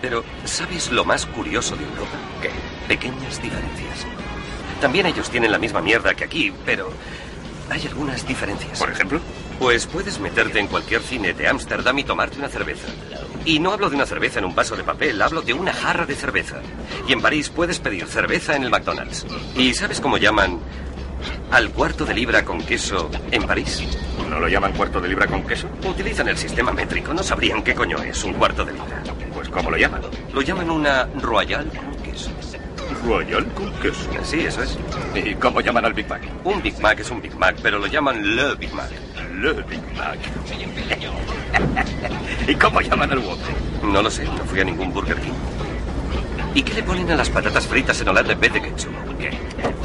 Pero, ¿sabes lo más curioso de Europa? ¿Qué? Pequeñas diferencias. También ellos tienen la misma mierda que aquí, pero hay algunas diferencias. ¿Por ejemplo? Pues puedes meterte en cualquier cine de Ámsterdam y tomarte una cerveza. Y no hablo de una cerveza en un vaso de papel, hablo de una jarra de cerveza. Y en París puedes pedir cerveza en el McDonald's. ¿Y sabes cómo llaman al cuarto de libra con queso en París? ¿No lo llaman cuarto de libra con queso? Utilizan el sistema métrico, no sabrían qué coño es un cuarto de libra. Pues ¿cómo lo llaman? Lo llaman una royal con queso. Royal con queso. Sí, eso es. ¿Y cómo llaman al Big Mac? Un Big Mac es un Big Mac, pero lo llaman Le Big Mac. Le Big Mac. ¿Y cómo llaman al Whopper? No lo sé, no fui a ningún Burger King. ¿Y qué le ponen a las patatas fritas en Holanda en vez de ketchup? ¿Qué?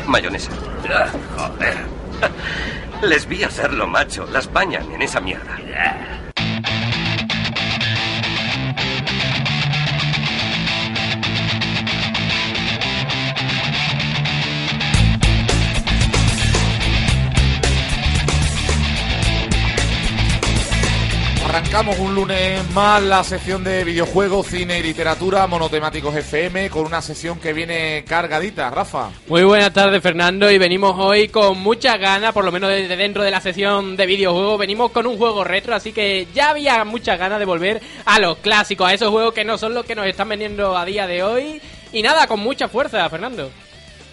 Mayonesa. Ah, joder. Les vi hacerlo, macho. Las bañan en esa mierda. Arrancamos un lunes más la sección de videojuegos, cine y literatura, monotemáticos FM, con una sesión que viene cargadita. Rafa. Muy buenas tardes, Fernando, y venimos hoy con muchas ganas, por lo menos desde dentro de la sección de videojuegos, venimos con un juego retro, así que ya había muchas ganas de volver a los clásicos, a esos juegos que no son los que nos están vendiendo a día de hoy. Y nada, con mucha fuerza, Fernando.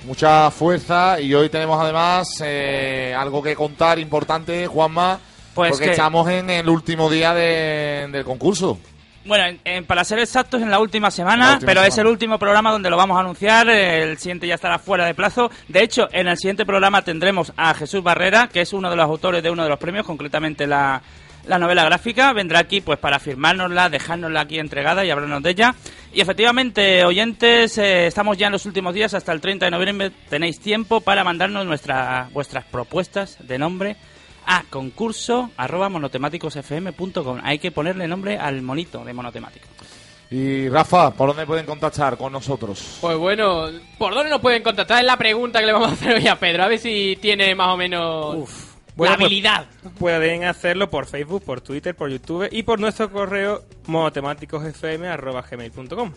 Mucha fuerza y hoy tenemos además eh, algo que contar importante, Juanma, Pues porque que- estamos en el último día de- del concurso. Bueno, en- en- para ser exactos, en la última semana, La última pero es el último programa donde lo vamos a anunciar. El siguiente ya estará fuera de plazo. De hecho, en el siguiente programa tendremos a Jesús Barrera, que es uno de los autores de uno de los premios, concretamente la, la novela gráfica. Vendrá aquí pues para firmárnosla, dejárnosla aquí entregada y hablarnos de ella. Y efectivamente, oyentes, eh, estamos ya en los últimos días, hasta el 30 de noviembre tenéis tiempo para mandarnos nuestra, vuestras propuestas de nombre a concurso arroba monotemáticosfm.com. Hay que ponerle nombre al monito de monotemático. Y Rafa, ¿por dónde pueden contactar con nosotros? Pues bueno, ¿por dónde nos pueden contactar? Es la pregunta que le vamos a hacer hoy a Pedro, a ver si tiene más o menos Bueno, la pues, habilidad. pueden hacerlo por Facebook, por Twitter, por YouTube y por nuestro correo monotemáticosfm.gmail.com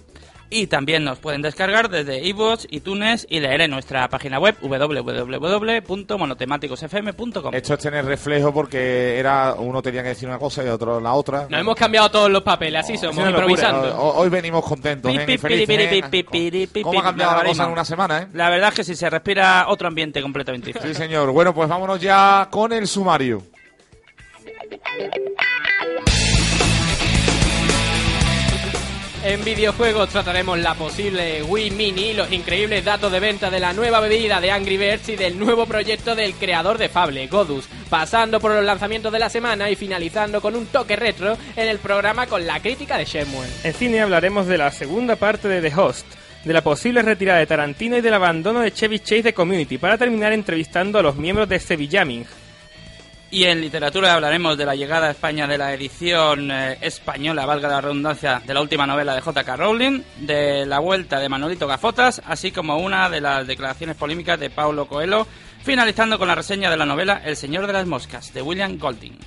Y también nos pueden descargar desde iVoox, iTunes y leer en nuestra página web www.monotemáticosfm.com. Esto es tener reflejo porque era uno tenía que decir una cosa y otro la otra. Nos hemos cambiado todos los papeles, así somos, improvisando. Hoy, hoy venimos contentos Pi, ¿eh? pi, felices, ¿eh? ¿Cómo ha cambiado la la cosa en una semana, eh? La verdad es que sí, se respira otro ambiente completamente Sí, diferente. señor. Bueno, pues vámonos ya con el sumario. En videojuegos trataremos la posible Wii Mini, los increíbles datos de venta de la nueva bebida de Angry Birds y del nuevo proyecto del creador de Fable, Godus, pasando por los lanzamientos de la semana y finalizando con un toque retro en el programa con la crítica de Shenmue. En cine hablaremos de la segunda parte de The Host, de la posible retirada de Tarantino y del abandono de Chevy Chase de Community, para terminar entrevistando a los miembros de Sevillamin. Y en literatura hablaremos de la llegada a España de la edición eh, española, valga la redundancia, de la última novela de J.K. Rowling, de la vuelta de Manolito Gafotas, así como una de las declaraciones polémicas de Paulo Coelho, finalizando con la reseña de la novela El Señor de las Moscas, de William Golding.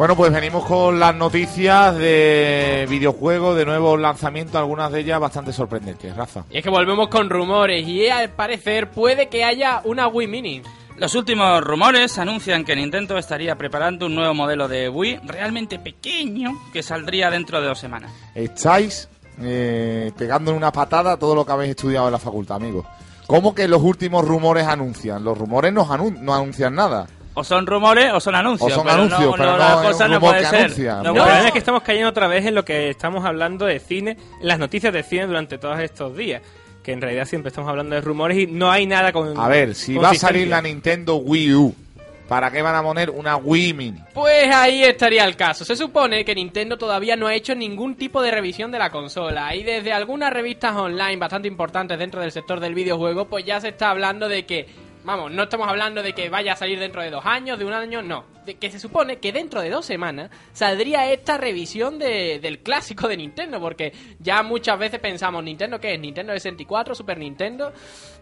Bueno, pues venimos con las noticias de videojuegos, de nuevos lanzamientos, algunas de ellas bastante sorprendentes. Rafa. Y es que volvemos con rumores y al parecer puede que haya una Wii Mini. Los últimos rumores anuncian que Nintendo estaría preparando un nuevo modelo de Wii realmente pequeño que saldría dentro de dos semanas. Estáis eh, pegando en una patada todo lo que habéis estudiado en la facultad, amigos. ¿Cómo que los últimos rumores anuncian? Los rumores no, anun- no anuncian nada. O son rumores o son anuncios. O son pero no- anuncios, no, pero no un no puede ser. anuncia. No ser. es que estamos cayendo otra vez en lo que estamos hablando de cine, en las noticias de cine durante todos estos días. Que en realidad siempre estamos hablando de rumores y no hay nada con. A ver, si va a salir la. Nintendo Wii U, ¿para qué van a poner una Wii Mini? Pues ahí estaría el caso. Se supone que Nintendo todavía no ha hecho ningún tipo de revisión de la consola. Y desde algunas revistas online bastante importantes dentro del sector del videojuego, pues ya se está hablando de que. Vamos, no estamos hablando de que vaya a salir dentro de dos años, de un año, no. De que se supone que dentro de dos semanas saldría esta revisión de- del clásico de Nintendo, porque ya muchas veces pensamos, ¿Nintendo qué es? ¿Nintendo 64? ¿Super Nintendo?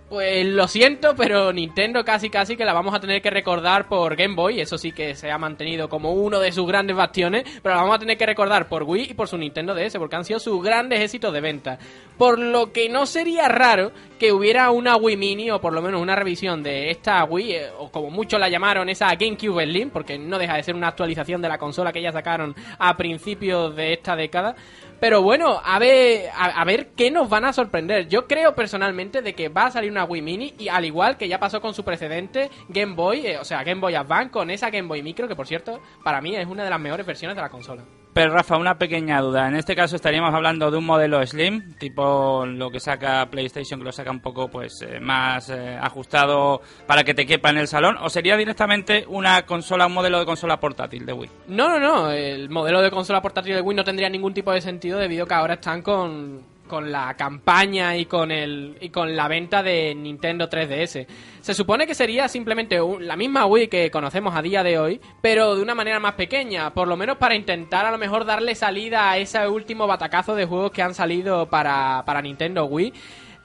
Pues lo siento, pero Nintendo casi casi que la vamos a tener que recordar por Game Boy, eso sí que se ha mantenido como uno de sus grandes bastiones, pero la vamos a tener que recordar por Wii y por su Nintendo DS, porque han sido sus grandes éxitos de venta. Por lo que no sería raro que hubiera una Wii Mini o por lo menos una revisión de esta Wii, eh, o como muchos la llamaron, esa GameCube Slim, porque no deja de ser una actualización de la consola que ya sacaron a principios de esta década. Pero bueno, a ver, a ver qué nos van a sorprender. Yo creo personalmente de que va a salir una Wii Mini y al igual que ya pasó con su precedente Game Boy, eh, o sea, Game Boy Advance con esa Game Boy Micro que por cierto, para mí es una de las mejores versiones de la consola. Pero Rafa, una pequeña duda. En este caso estaríamos hablando de un modelo Slim, tipo lo que saca PlayStation, que lo saca un poco pues eh, más eh, ajustado para que te quepa en el salón, o sería directamente una consola, un modelo de consola portátil de Wii. No, no, no, el modelo de consola portátil de Wii no tendría ningún tipo de sentido debido a que ahora están con, con la campaña y con el y con la venta de Nintendo 3DS. Se supone que sería simplemente un- la misma Wii que conocemos a día de hoy, pero de una manera más pequeña, por lo menos para intentar a lo mejor darle salida a ese último batacazo de juegos que han salido para, para Nintendo Wii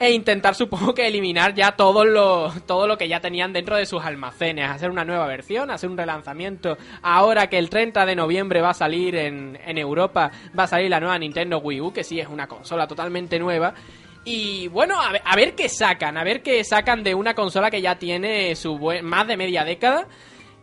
e intentar supongo que eliminar ya todo lo, todo lo que ya tenían dentro de sus almacenes, hacer una nueva versión, hacer un relanzamiento. Ahora que el 30 de noviembre va a salir en, en Europa, va a salir la nueva Nintendo Wii U, que sí es una consola totalmente nueva. Y bueno, a ver, a ver qué sacan, a ver qué sacan de una consola que ya tiene su más de media década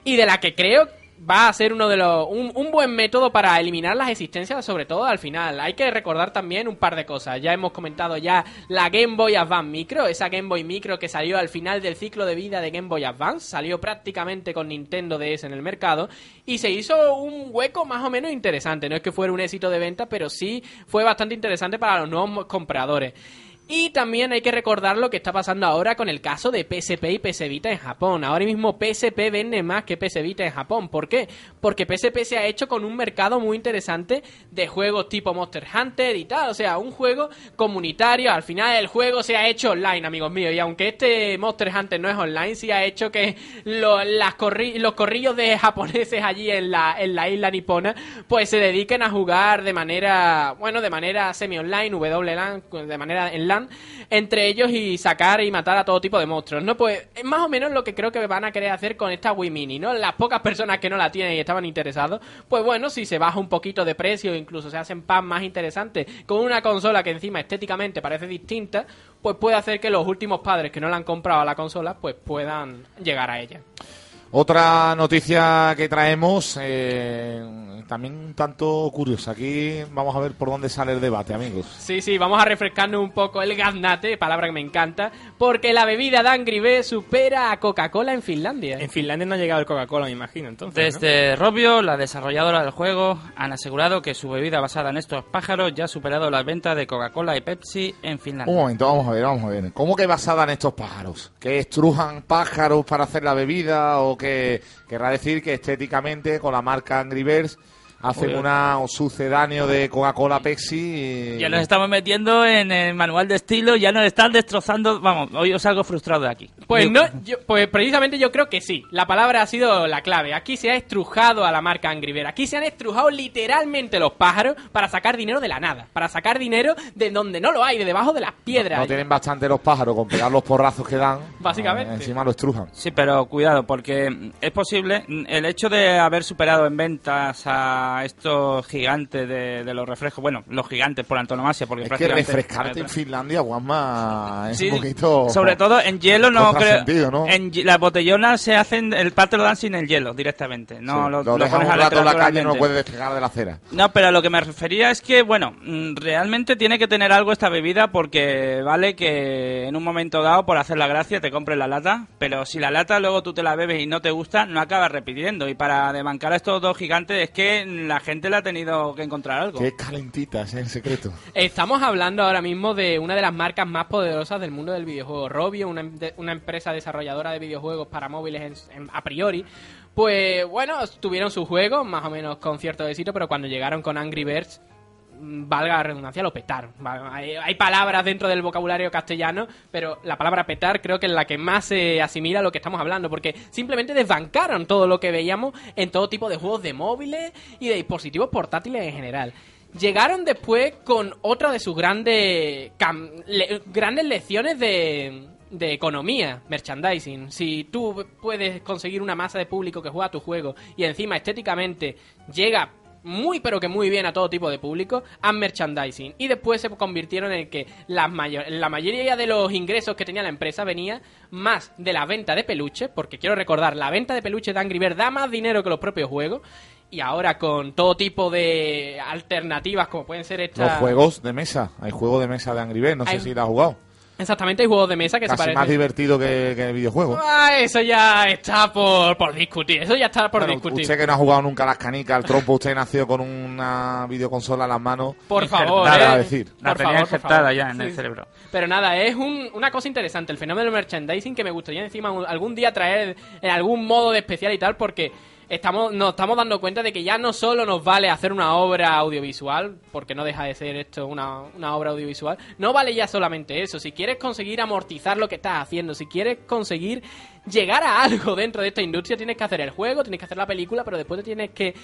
y de la que creo va a ser uno de los un, buen método para eliminar las existencias sobre todo al final. Hay que recordar también un par de cosas. Ya hemos comentado ya la Game Boy Advance Micro esa Game Boy Micro que salió al final del ciclo de vida de Game Boy Advance. Salió prácticamente con Nintendo DS en el mercado y se hizo un hueco más o menos interesante. No es que fuera un éxito de venta pero sí fue bastante interesante para los nuevos compradores y también hay que recordar lo que está pasando ahora con el caso de PSP y PS Vita en Japón. Ahora mismo PSP vende más que PS Vita en Japón. ¿Por qué? Porque PSP se ha hecho con un mercado muy interesante de juegos tipo Monster Hunter y tal. O sea, un juego comunitario. Al final el juego se ha hecho online, amigos míos. Y aunque este Monster Hunter no es online, sí ha hecho que los corrillos de japoneses allí en la, en la isla nipona pues se dediquen a jugar de manera, bueno, de manera semi-online, W-LAN, de manera en LAN, entre ellos y sacar y matar a todo tipo de monstruos, ¿no? Pues es más o menos lo que creo que van a querer hacer con esta Wii Mini, ¿no? Las pocas personas que no la tienen y estaban interesados, pues bueno, si se baja un poquito de precio, incluso se hacen packs más interesantes, con una consola que encima estéticamente parece distinta, pues puede hacer que los últimos padres que no la han comprado a la consola, pues puedan llegar a ella. Otra noticia que traemos, eh, también un tanto curiosa. Aquí vamos a ver por dónde sale el debate, amigos. Sí, sí, vamos a refrescarnos un poco el gaznate, palabra que me encanta, porque la bebida de Angry Birds supera a Coca-Cola en Finlandia. En Finlandia no ha llegado el Coca-Cola, me imagino, entonces. ¿no? Desde Robio, la desarrolladora del juego, han asegurado que su bebida basada en estos pájaros ya ha superado las ventas de Coca-Cola y Pepsi en Finlandia. Un momento, vamos a ver, vamos a ver. ¿Cómo que basada en estos pájaros? ¿Que estrujan pájaros para hacer la bebida o que querrá decir que estéticamente con la marca Angry Birds hacen una un sucedáneo de Coca-Cola Pepsi? y- Ya nos estamos metiendo en el manual de estilo, ya nos están destrozando. Vamos, hoy os salgo frustrado de aquí. Pues no, yo- pues precisamente yo creo que sí. La palabra ha sido la clave. Aquí se ha estrujado a la marca Angry Birds. Aquí se han estrujado literalmente los pájaros para sacar dinero de la nada. Para sacar dinero de donde no lo hay, de debajo de las piedras. No tienen bastante los pájaros con pegar los porrazos que dan. Básicamente. eh, encima lo estrujan. Sí, pero cuidado, porque es posible. El hecho de haber superado en ventas a a estos gigantes de, de los refrescos. Bueno, los gigantes por antonomasia, porque Es que prácticamente... refrescarte en Finlandia, Juanma, es Sí, un poquito... sobre todo en hielo no creo. contrasentido, ¿no? En las botellonas se hacen el parte lo dan sin el hielo directamente. No Sí, lo, lo lo dejas un a la rato en la calle y no ambiente. puedes despegar de la acera. No, pero a lo que me refería es que, bueno, realmente tiene que tener algo esta bebida porque vale que en un momento dado, por hacer la gracia, te compres la lata, pero si la lata luego tú te la bebes y no te gusta, no acabas repitiendo. Y para desbancar a estos dos gigantes es que la gente le ha tenido que encontrar algo. Que es calentita, ese es el secreto. Estamos hablando ahora mismo de una de las marcas más poderosas del mundo del videojuego. Robio, una, de- una empresa desarrolladora de videojuegos para móviles en- en- a priori. Pues bueno, tuvieron sus juegos, más o menos con cierto éxito, pero cuando llegaron con Angry Birds, valga la redundancia, lo petaron. Va- Hay, palabras dentro del vocabulario castellano, pero la palabra petar creo que es la que más se asimila a lo que estamos hablando, porque simplemente desbancaron todo lo que veíamos en todo tipo de juegos de móviles y de dispositivos portátiles en general. Llegaron después con otra de sus grandes, grandes lecciones de, de economía, merchandising. Si tú puedes conseguir una masa de público que juega tu juego y encima estéticamente llega muy pero que muy bien a todo tipo de público, haz merchandising. Y después se convirtieron en que la, mayor, la mayoría de los ingresos que tenía la empresa venía más de la venta de peluches, porque quiero recordar, la venta de peluches de Angry Birds da más dinero que los propios juegos. Y ahora con todo tipo de alternativas como pueden ser estas... Los juegos de mesa. Hay juegos de mesa de Angry Birds, no sé si lo has jugado. Exactamente, hay juegos de mesa que se Casi parecen... más divertido que, que el videojuego. Ah, eso ya está por, por discutir, eso ya está por Bueno, discutir. usted que no ha jugado nunca a las canicas, al trompo, usted nació con una videoconsola en las manos. Por favor, Injertada, eh. a decir. La Por tenía injertada ya en Sí, el cerebro. Pero nada, es un- una cosa interesante, el fenómeno del merchandising que me gustaría encima algún día traer en algún modo de especial y tal, porque estamos, nos estamos dando cuenta de que ya no solo nos vale hacer una obra audiovisual, porque no deja de ser esto una, una obra audiovisual, no vale ya solamente eso. Si quieres conseguir amortizar lo que estás haciendo, si quieres conseguir llegar a algo dentro de esta industria, tienes que hacer el juego, tienes que hacer la película, pero después te tienes que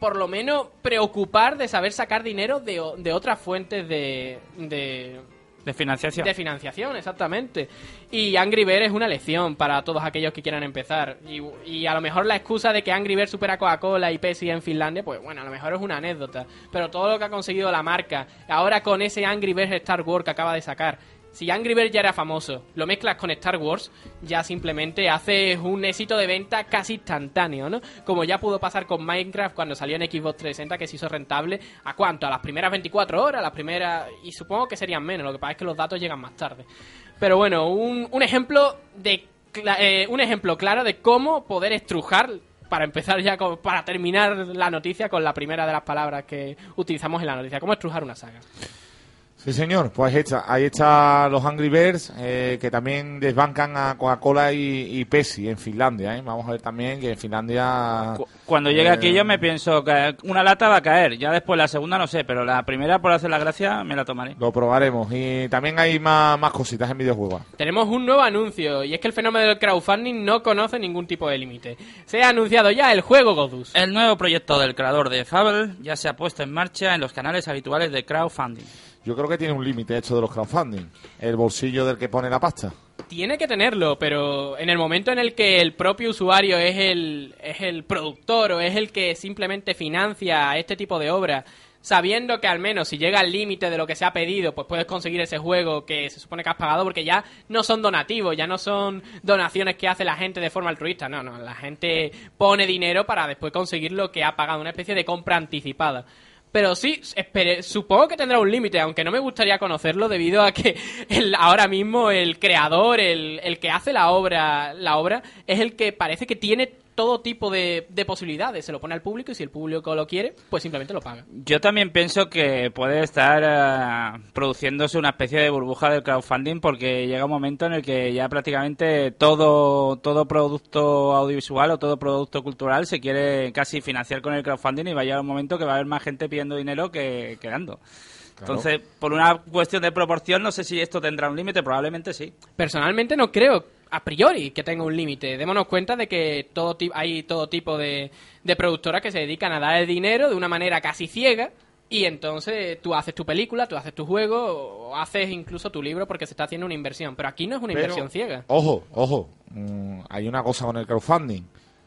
por lo menos preocupar de saber sacar dinero de, de otras fuentes de, de, De financiación. de financiación, exactamente. Y Angry Birds es una lección para todos aquellos que quieran empezar. Y, a lo mejor la excusa de que Angry Birds supera Coca-Cola y Pepsi en Finlandia, pues bueno, a lo mejor es una anécdota. Pero todo lo que ha conseguido la marca, ahora con ese Angry Birds Star Wars que acaba de sacar, si Angry Birds ya era famoso, lo mezclas con Star Wars, ya simplemente haces un éxito de venta casi instantáneo, ¿no? Como ya pudo pasar con Minecraft cuando salió en Xbox 360, que se hizo rentable, ¿a cuánto? A las primeras 24 horas, a las primeras... Y supongo que serían menos, lo que pasa es que los datos llegan más tarde. Pero bueno, un, un ejemplo de... eh, un ejemplo claro de cómo poder estrujar para empezar ya, para terminar la noticia con la primera de las palabras que utilizamos en la noticia, cómo estrujar una saga. Sí, señor. Pues está, ahí está los Angry Birds, eh, que también desbancan a Coca-Cola y, y Pepsi en Finlandia. ¿eh? Vamos a ver también que en Finlandia... Cu- Cuando llegue Eh, aquí yo me pienso que una lata va a caer. Ya después la segunda no sé, pero la primera por hacer la gracia me la tomaré. Lo probaremos. Y también hay más, más cositas en videojuegos. Tenemos un nuevo anuncio y es que el fenómeno del crowdfunding no conoce ningún tipo de límite. Se ha anunciado ya el juego Godus. El nuevo proyecto del creador de Fable ya se ha puesto en marcha en los canales habituales de crowdfunding. Yo creo que tiene un límite esto de los crowdfunding. El bolsillo del que pone la pasta. Tiene que tenerlo, pero en el momento en el que el propio usuario es el, es el productor o es el que simplemente financia este tipo de obras, sabiendo que al menos si llega al límite de lo que se ha pedido, pues puedes conseguir ese juego que se supone que has pagado, porque ya no son donativos, ya no son donaciones que hace la gente de forma altruista, no, no, la gente pone dinero para después conseguir lo que ha pagado, una especie de compra anticipada. Pero sí, espere, supongo que tendrá un límite, aunque no me gustaría conocerlo debido a que el, ahora mismo el creador, el, el que hace la obra, la obra, es el que parece que tiene todo tipo de, de posibilidades. Se lo pone al público y si el público lo quiere, pues simplemente lo paga. Yo también pienso que puede estar eh, produciéndose una especie de burbuja del crowdfunding porque llega un momento en el que ya prácticamente todo, todo producto audiovisual o todo producto cultural se quiere casi financiar con el crowdfunding y va a llegar un momento que va a haber más gente pidiendo dinero que, que dando. Entonces, por una cuestión de proporción, no sé si esto tendrá un límite, probablemente sí. Personalmente no creo a priori que tenga un límite. Démonos cuenta de que todo hay todo tipo de, de productoras que se dedican a dar el dinero de una manera casi ciega y entonces tú haces tu película, tú haces tu juego o haces incluso tu libro porque se está haciendo una inversión. Pero aquí no es una Pero, inversión ciega. Ojo, ojo. mm, hay una cosa con el crowdfunding.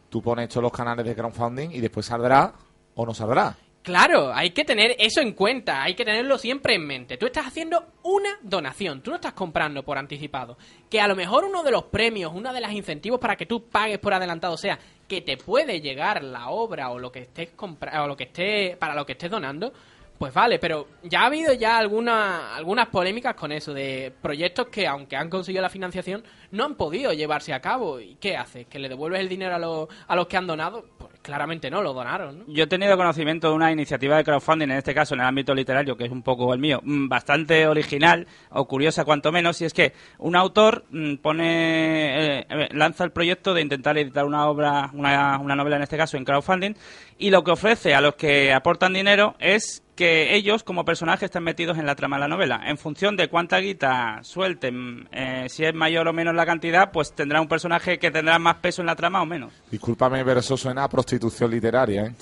Tú pones todos los canales de crowdfunding y después saldrá o no saldrá. Claro, hay que tener eso en cuenta, hay que tenerlo siempre en mente. Tú estás haciendo una donación, tú no estás comprando por anticipado. Que a lo mejor uno de los premios, uno de los incentivos para que tú pagues por adelantado sea que te puede llegar la obra o lo que estés compra o lo que esté para lo que estés donando, pues vale, pero ya ha habido ya alguna, algunas polémicas con eso, de proyectos que, aunque han conseguido la financiación, no han podido llevarse a cabo. ¿Y qué haces? ¿Que le devuelves el dinero a, los a los que han donado? Pues claramente no, lo donaron. Yo he tenido conocimiento de una iniciativa de crowdfunding, en este caso en el ámbito literario, que es un poco el mío, mm, bastante original o curiosa cuanto menos, y es que un autor mm, pone, eh, eh, lanza el proyecto de intentar editar una obra, una novela en este caso en crowdfunding, y lo que ofrece a los que aportan dinero es que ellos como personajes están metidos en la trama de la novela. En función de cuánta guita suelten, eh, si es mayor o menos la cantidad, pues tendrá un personaje que tendrá más peso en la trama o menos. Discúlpame, pero eso suena a prostitución literaria, ¿eh?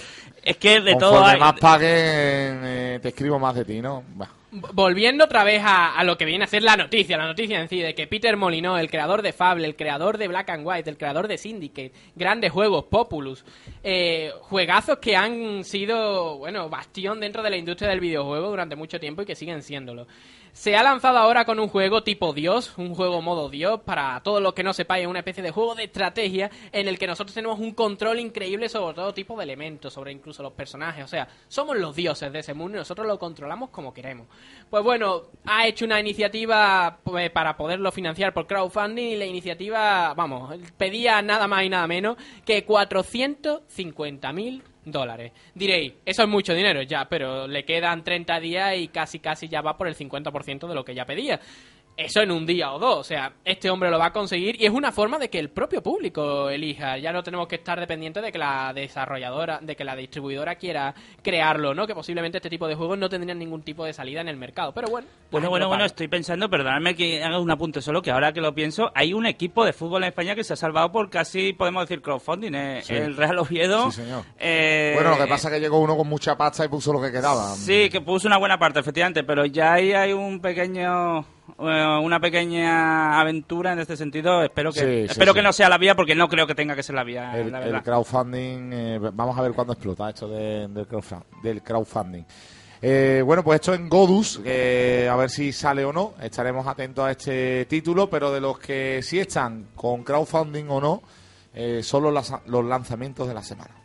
Es que de Conforme todo hay... más paguen, eh, te escribo más de ti, ¿no? Bah. Volviendo otra vez a, lo que viene a ser la noticia, la noticia en sí, de que Peter Molyneux, el creador de Fable, el creador de Black and White, el creador de Syndicate, grandes juegos, Populus, eh, juegazos que han sido, bueno, bastión dentro de la industria del videojuego durante mucho tiempo y que siguen siéndolo. Se ha lanzado ahora con un juego tipo Dios, un juego modo Dios, para todos los que no sepáis, es una especie de juego de estrategia en el que nosotros tenemos un control increíble sobre todo tipo de elementos, sobre incluso los personajes, o sea, somos los dioses de ese mundo y nosotros lo controlamos como queremos. Pues bueno, ha hecho una iniciativa pues, para poderlo financiar por crowdfunding y la iniciativa, vamos, pedía nada más y nada menos que 450.000 dólares. Diréis, eso es mucho dinero ya, pero le quedan 30 días y casi casi ya va por el 50% de lo que ya pedía. Eso en un día o dos, o sea, este hombre lo va a conseguir y es una forma de que el propio público elija. Ya no tenemos que estar dependientes de que la desarrolladora, de que la distribuidora quiera crearlo, ¿no? Que posiblemente este tipo de juegos no tendrían ningún tipo de salida en el mercado. Pero bueno. Bueno, bueno, bueno, estoy pensando, perdonadme que haga un apunte solo, que ahora que lo pienso, hay un equipo de fútbol en España que se ha salvado por casi, podemos decir, crowdfunding. ¿eh? Sí. El Real Oviedo. Sí, señor. eh, Bueno, lo que pasa es que llegó uno con mucha pasta y puso lo que quedaba. Sí, que puso una buena parte, efectivamente, pero ya ahí hay un pequeño, una pequeña aventura en este sentido. Espero que, Sí, sí, espero sí. que no sea la vía, porque no creo que tenga que ser la vía. El, la el verdad. crowdfunding, eh, vamos a ver cuándo explota esto de- del, crowdfunding, del crowdfunding. Eh, bueno, pues esto en Godus, que a ver si sale o no, estaremos atentos a este título, pero de los que sí están con crowdfunding o no, eh, son los, los lanzamientos de la semana.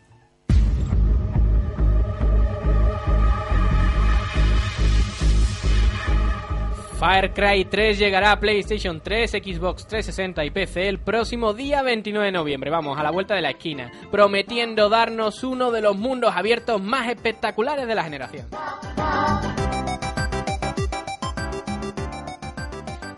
Far Cry 3 llegará a PlayStation 3, Xbox 360 y PC el próximo día 29 de noviembre, vamos, a la vuelta de la esquina, prometiendo darnos uno de los mundos abiertos más espectaculares de la generación.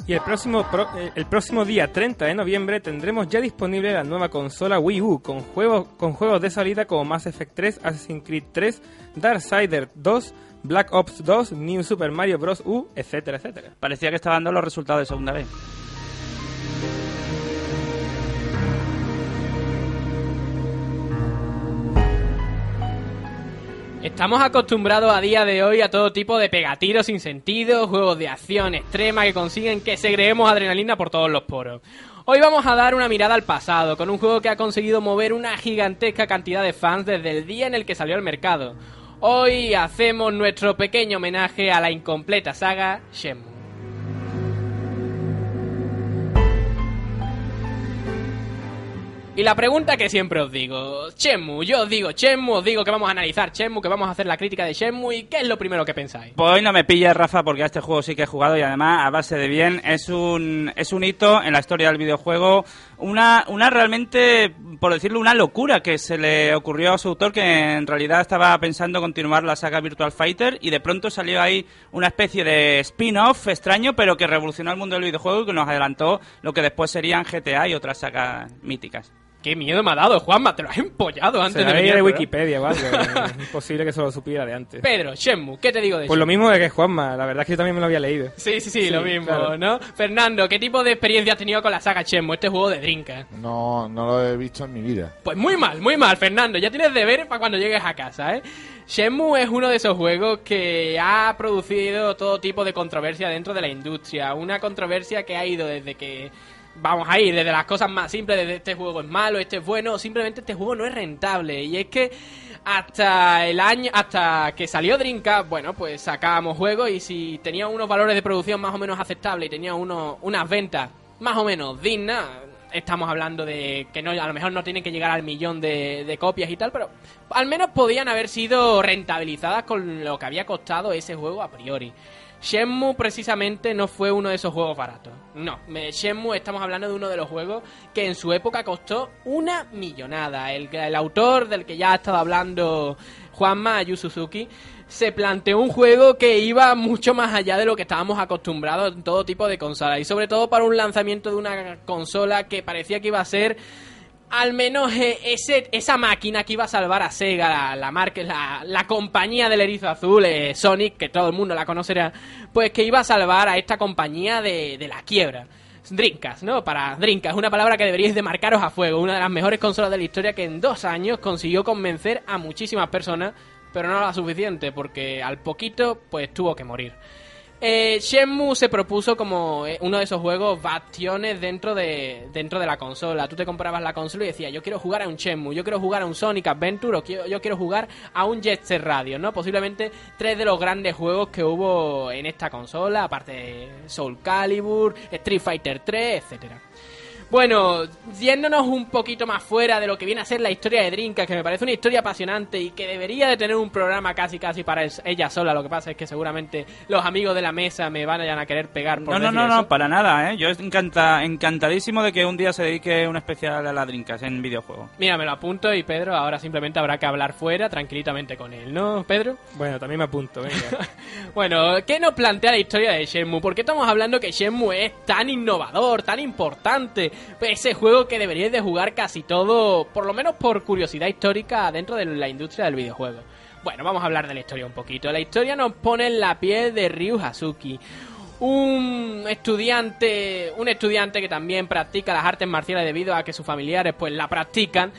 Y el próximo, pro- eh, el próximo día 30 de noviembre tendremos ya disponible la nueva consola Wii U con juegos, con juegos de salida como Mass Effect 3, Assassin's Creed 3, Darksider 2, Black Ops 2, New Super Mario Bros. U, etcétera, etcétera. Parecía que estaba dando los resultados de segunda vez. Estamos acostumbrados a día de hoy a todo tipo de pegatiros sin sentido, juegos de acción extrema que consiguen que segreguemos adrenalina por todos los poros. Hoy vamos a dar una mirada al pasado, con un juego que ha conseguido mover una gigantesca cantidad de fans desde el día en el que salió al mercado. Hoy hacemos nuestro pequeño homenaje a la incompleta saga Shenmue. Y la pregunta que siempre os digo, Shenmue, yo os digo Shenmue, os digo que vamos a analizar Shenmue, que vamos a hacer la crítica de Shenmue y ¿qué es lo primero que pensáis? Pues hoy no me pilles, Rafa, porque a este juego sí que he jugado y además, a base de bien, es un, es un hito en la historia del videojuego. Una, una realmente, por decirlo, una locura que se le ocurrió a su autor que en realidad estaba pensando continuar la saga Virtual Fighter y de pronto salió ahí una especie de spin-off extraño, pero que revolucionó el mundo del videojuego y que nos adelantó lo que después serían GTA y otras sagas míticas. Qué miedo me ha dado, Juanma, te lo has empollado antes Se de venir. de. Wikipedia o algo. es imposible que eso lo supiera de antes. Pedro, Shenmue, ¿qué te digo de Pues lo mismo de que Juanma, la verdad es que yo también me lo había leído. Sí, sí, sí, Sí, lo mismo, claro. ¿no? Fernando, ¿qué tipo de experiencia has tenido con la saga Shenmue, este juego de Drinkas? No, no lo he visto en mi vida. Pues muy mal, muy mal, Fernando. Ya tienes deberes para cuando llegues a casa, ¿eh? Shenmue es uno de esos juegos que ha producido todo tipo de controversia dentro de la industria. Una controversia que ha ido desde que... Vamos a ir desde las cosas más simples, desde este juego es malo, este es bueno, simplemente este juego no es rentable. Y es que hasta el año, hasta que salió Dreamcast, bueno, pues sacábamos juegos y si tenía unos valores de producción más o menos aceptables y tenía unos, unas ventas más o menos dignas, estamos hablando de que no, a lo mejor no tienen que llegar al millón de, de copias y tal, pero al menos podían haber sido rentabilizadas con lo que había costado ese juego a priori. Shenmue precisamente no fue uno de esos juegos baratos. No, Shenmue estamos hablando de uno de los juegos que en su época costó una millonada. El, el autor del que ya ha estado hablando Juanma Yu Suzuki se planteó un juego que iba mucho más allá de lo que estábamos acostumbrados en todo tipo de consolas. Y sobre todo para un lanzamiento de una consola que parecía que iba a ser al menos eh, ese, esa máquina que iba a salvar a Sega, la, marca, la, la compañía del erizo azul, eh, Sonic, que todo el mundo la conocerá, pues que iba a salvar a esta compañía de, de la quiebra. Drinkas, ¿no? Para Drinkas, una palabra que deberíais de marcaros a fuego, una de las mejores consolas de la historia que en dos años consiguió convencer a muchísimas personas, pero no la suficiente, porque al poquito, pues tuvo que morir. Eh, Shenmue se propuso como eh, uno de esos juegos bastiones dentro de, dentro de la consola. Tú te comprabas la consola y decías, yo quiero jugar a un Shenmue, yo quiero jugar a un Sonic Adventure o yo quiero jugar a un Jet Set Radio, ¿no? Posiblemente tres de los grandes juegos que hubo en esta consola, aparte de Soul Calibur, Street Fighter 3, etcétera. Bueno, yéndonos un poquito más fuera de lo que viene a ser la historia de Drinkas, que me parece una historia apasionante y que debería de tener un programa casi casi para ella sola. Lo que pasa es que seguramente los amigos de la mesa me van a querer pegar por No, no, decir no, no, eso. para nada, ¿eh? Yo encanta, encantadísimo de que un día se dedique un especial a la Drinkas en videojuegos. Mira, me lo apunto y Pedro ahora simplemente habrá que hablar fuera tranquilitamente con él, ¿no, Pedro? Bueno, también me apunto, venga. Bueno, ¿qué nos plantea la historia de Shenmue? ¿Por qué estamos hablando que Shenmue es tan innovador, tan importante? Ese juego que deberíais de jugar casi todo, por lo menos por curiosidad histórica, dentro de la industria del videojuego. Bueno, vamos a hablar de la historia un poquito. La historia nos pone en la piel de Ryu Hazuki. Un estudiante, un estudiante que también practica las artes marciales debido a que sus familiares pues la practican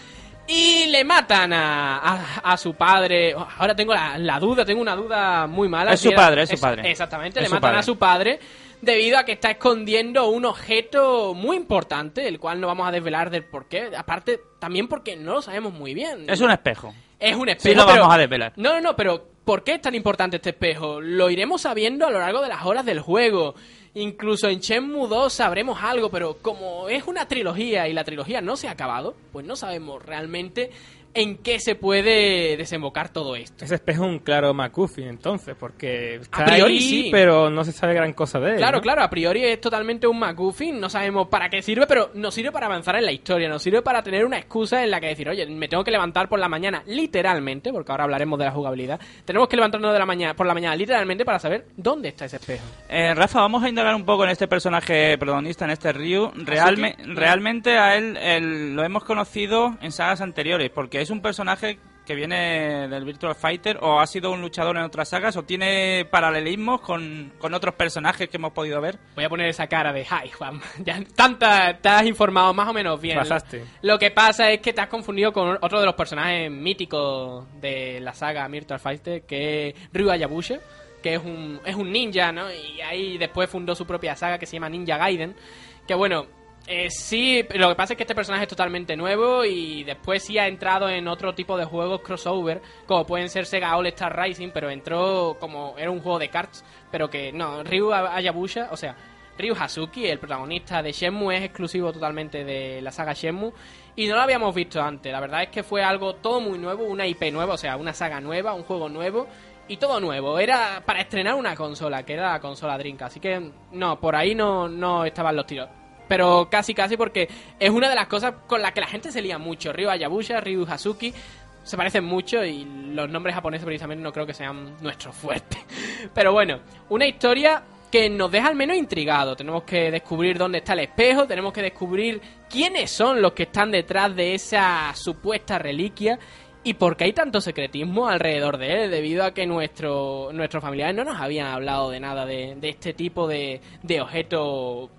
y le matan a, a- a su padre. Ahora tengo la, la duda, tengo una duda muy mala. Es su era- padre, es su padre. Exactamente, Es le matan padre. a su padre debido a que está escondiendo un objeto muy importante, el cual no vamos a desvelar del por qué. Aparte, también porque no lo sabemos muy bien. Es un espejo. Es un Sí espejo. lo pero- vamos a desvelar. No, no, no, pero ¿por qué es tan importante este espejo? Lo iremos sabiendo a lo largo de las horas del juego. Incluso en Shenmue 2 sabremos algo, pero como es una trilogía y la trilogía no se ha acabado, pues no sabemos realmente en qué se puede desembocar todo esto. Ese espejo es un claro McGuffin, entonces, porque está A priori ahí, sí. pero no se sabe gran cosa de él. Claro, ¿no? claro, a priori es totalmente un MacGuffin, no sabemos para qué sirve, pero nos sirve para avanzar en la historia, nos sirve para tener una excusa en la que decir, oye, me tengo que levantar por la mañana, literalmente, porque ahora hablaremos de la jugabilidad, tenemos que levantarnos de la mañana, por la mañana, literalmente, para saber dónde está ese espejo. Eh, Rafa, vamos a indagar un poco en este personaje protagonista, en este Ryu. Realme- realmente a él, él lo hemos conocido en sagas anteriores, porque es un personaje que viene del Virtual Fighter o ha sido un luchador en otras sagas o tiene paralelismos con, con otros personajes que hemos podido ver. Voy a poner esa cara de, ay, Juan, ya tanta, te has informado más o menos bien. Pasaste. Lo que pasa es que te has confundido con otro de los personajes míticos de la saga Virtual Fighter, que es Ryu Hayabusa, que es un, es un ninja, ¿no? Y ahí después fundó su propia saga que se llama Ninja Gaiden, que bueno... eh, sí, lo que pasa es que este personaje es totalmente nuevo y después sí ha entrado en otro tipo de juegos crossover, como pueden ser Sega All Star Rising, pero entró como era un juego de cards, pero que no, Ryu Hayabusa, o sea, Ryu Hazuki, el protagonista de Shenmue, es exclusivo totalmente de la saga Shenmue y no lo habíamos visto antes. La verdad es que fue algo todo muy nuevo, una IP nueva, o sea, una saga nueva, un juego nuevo y todo nuevo. Era para estrenar una consola, que era la consola Dreamcast. Así que no, por ahí no, no estaban los tiros. Pero casi casi porque es una de las cosas con las que la gente se lía mucho. Ryu Hayabusa, Ryu Hazuki se parecen mucho y los nombres japoneses precisamente no creo que sean nuestros fuertes. Pero bueno, una historia que nos deja al menos intrigados. Tenemos que descubrir dónde está el espejo, tenemos que descubrir quiénes son los que están detrás de esa supuesta reliquia y por qué hay tanto secretismo alrededor de él, debido a que nuestro, nuestros familiares no nos habían hablado de nada de, de este tipo de, de objeto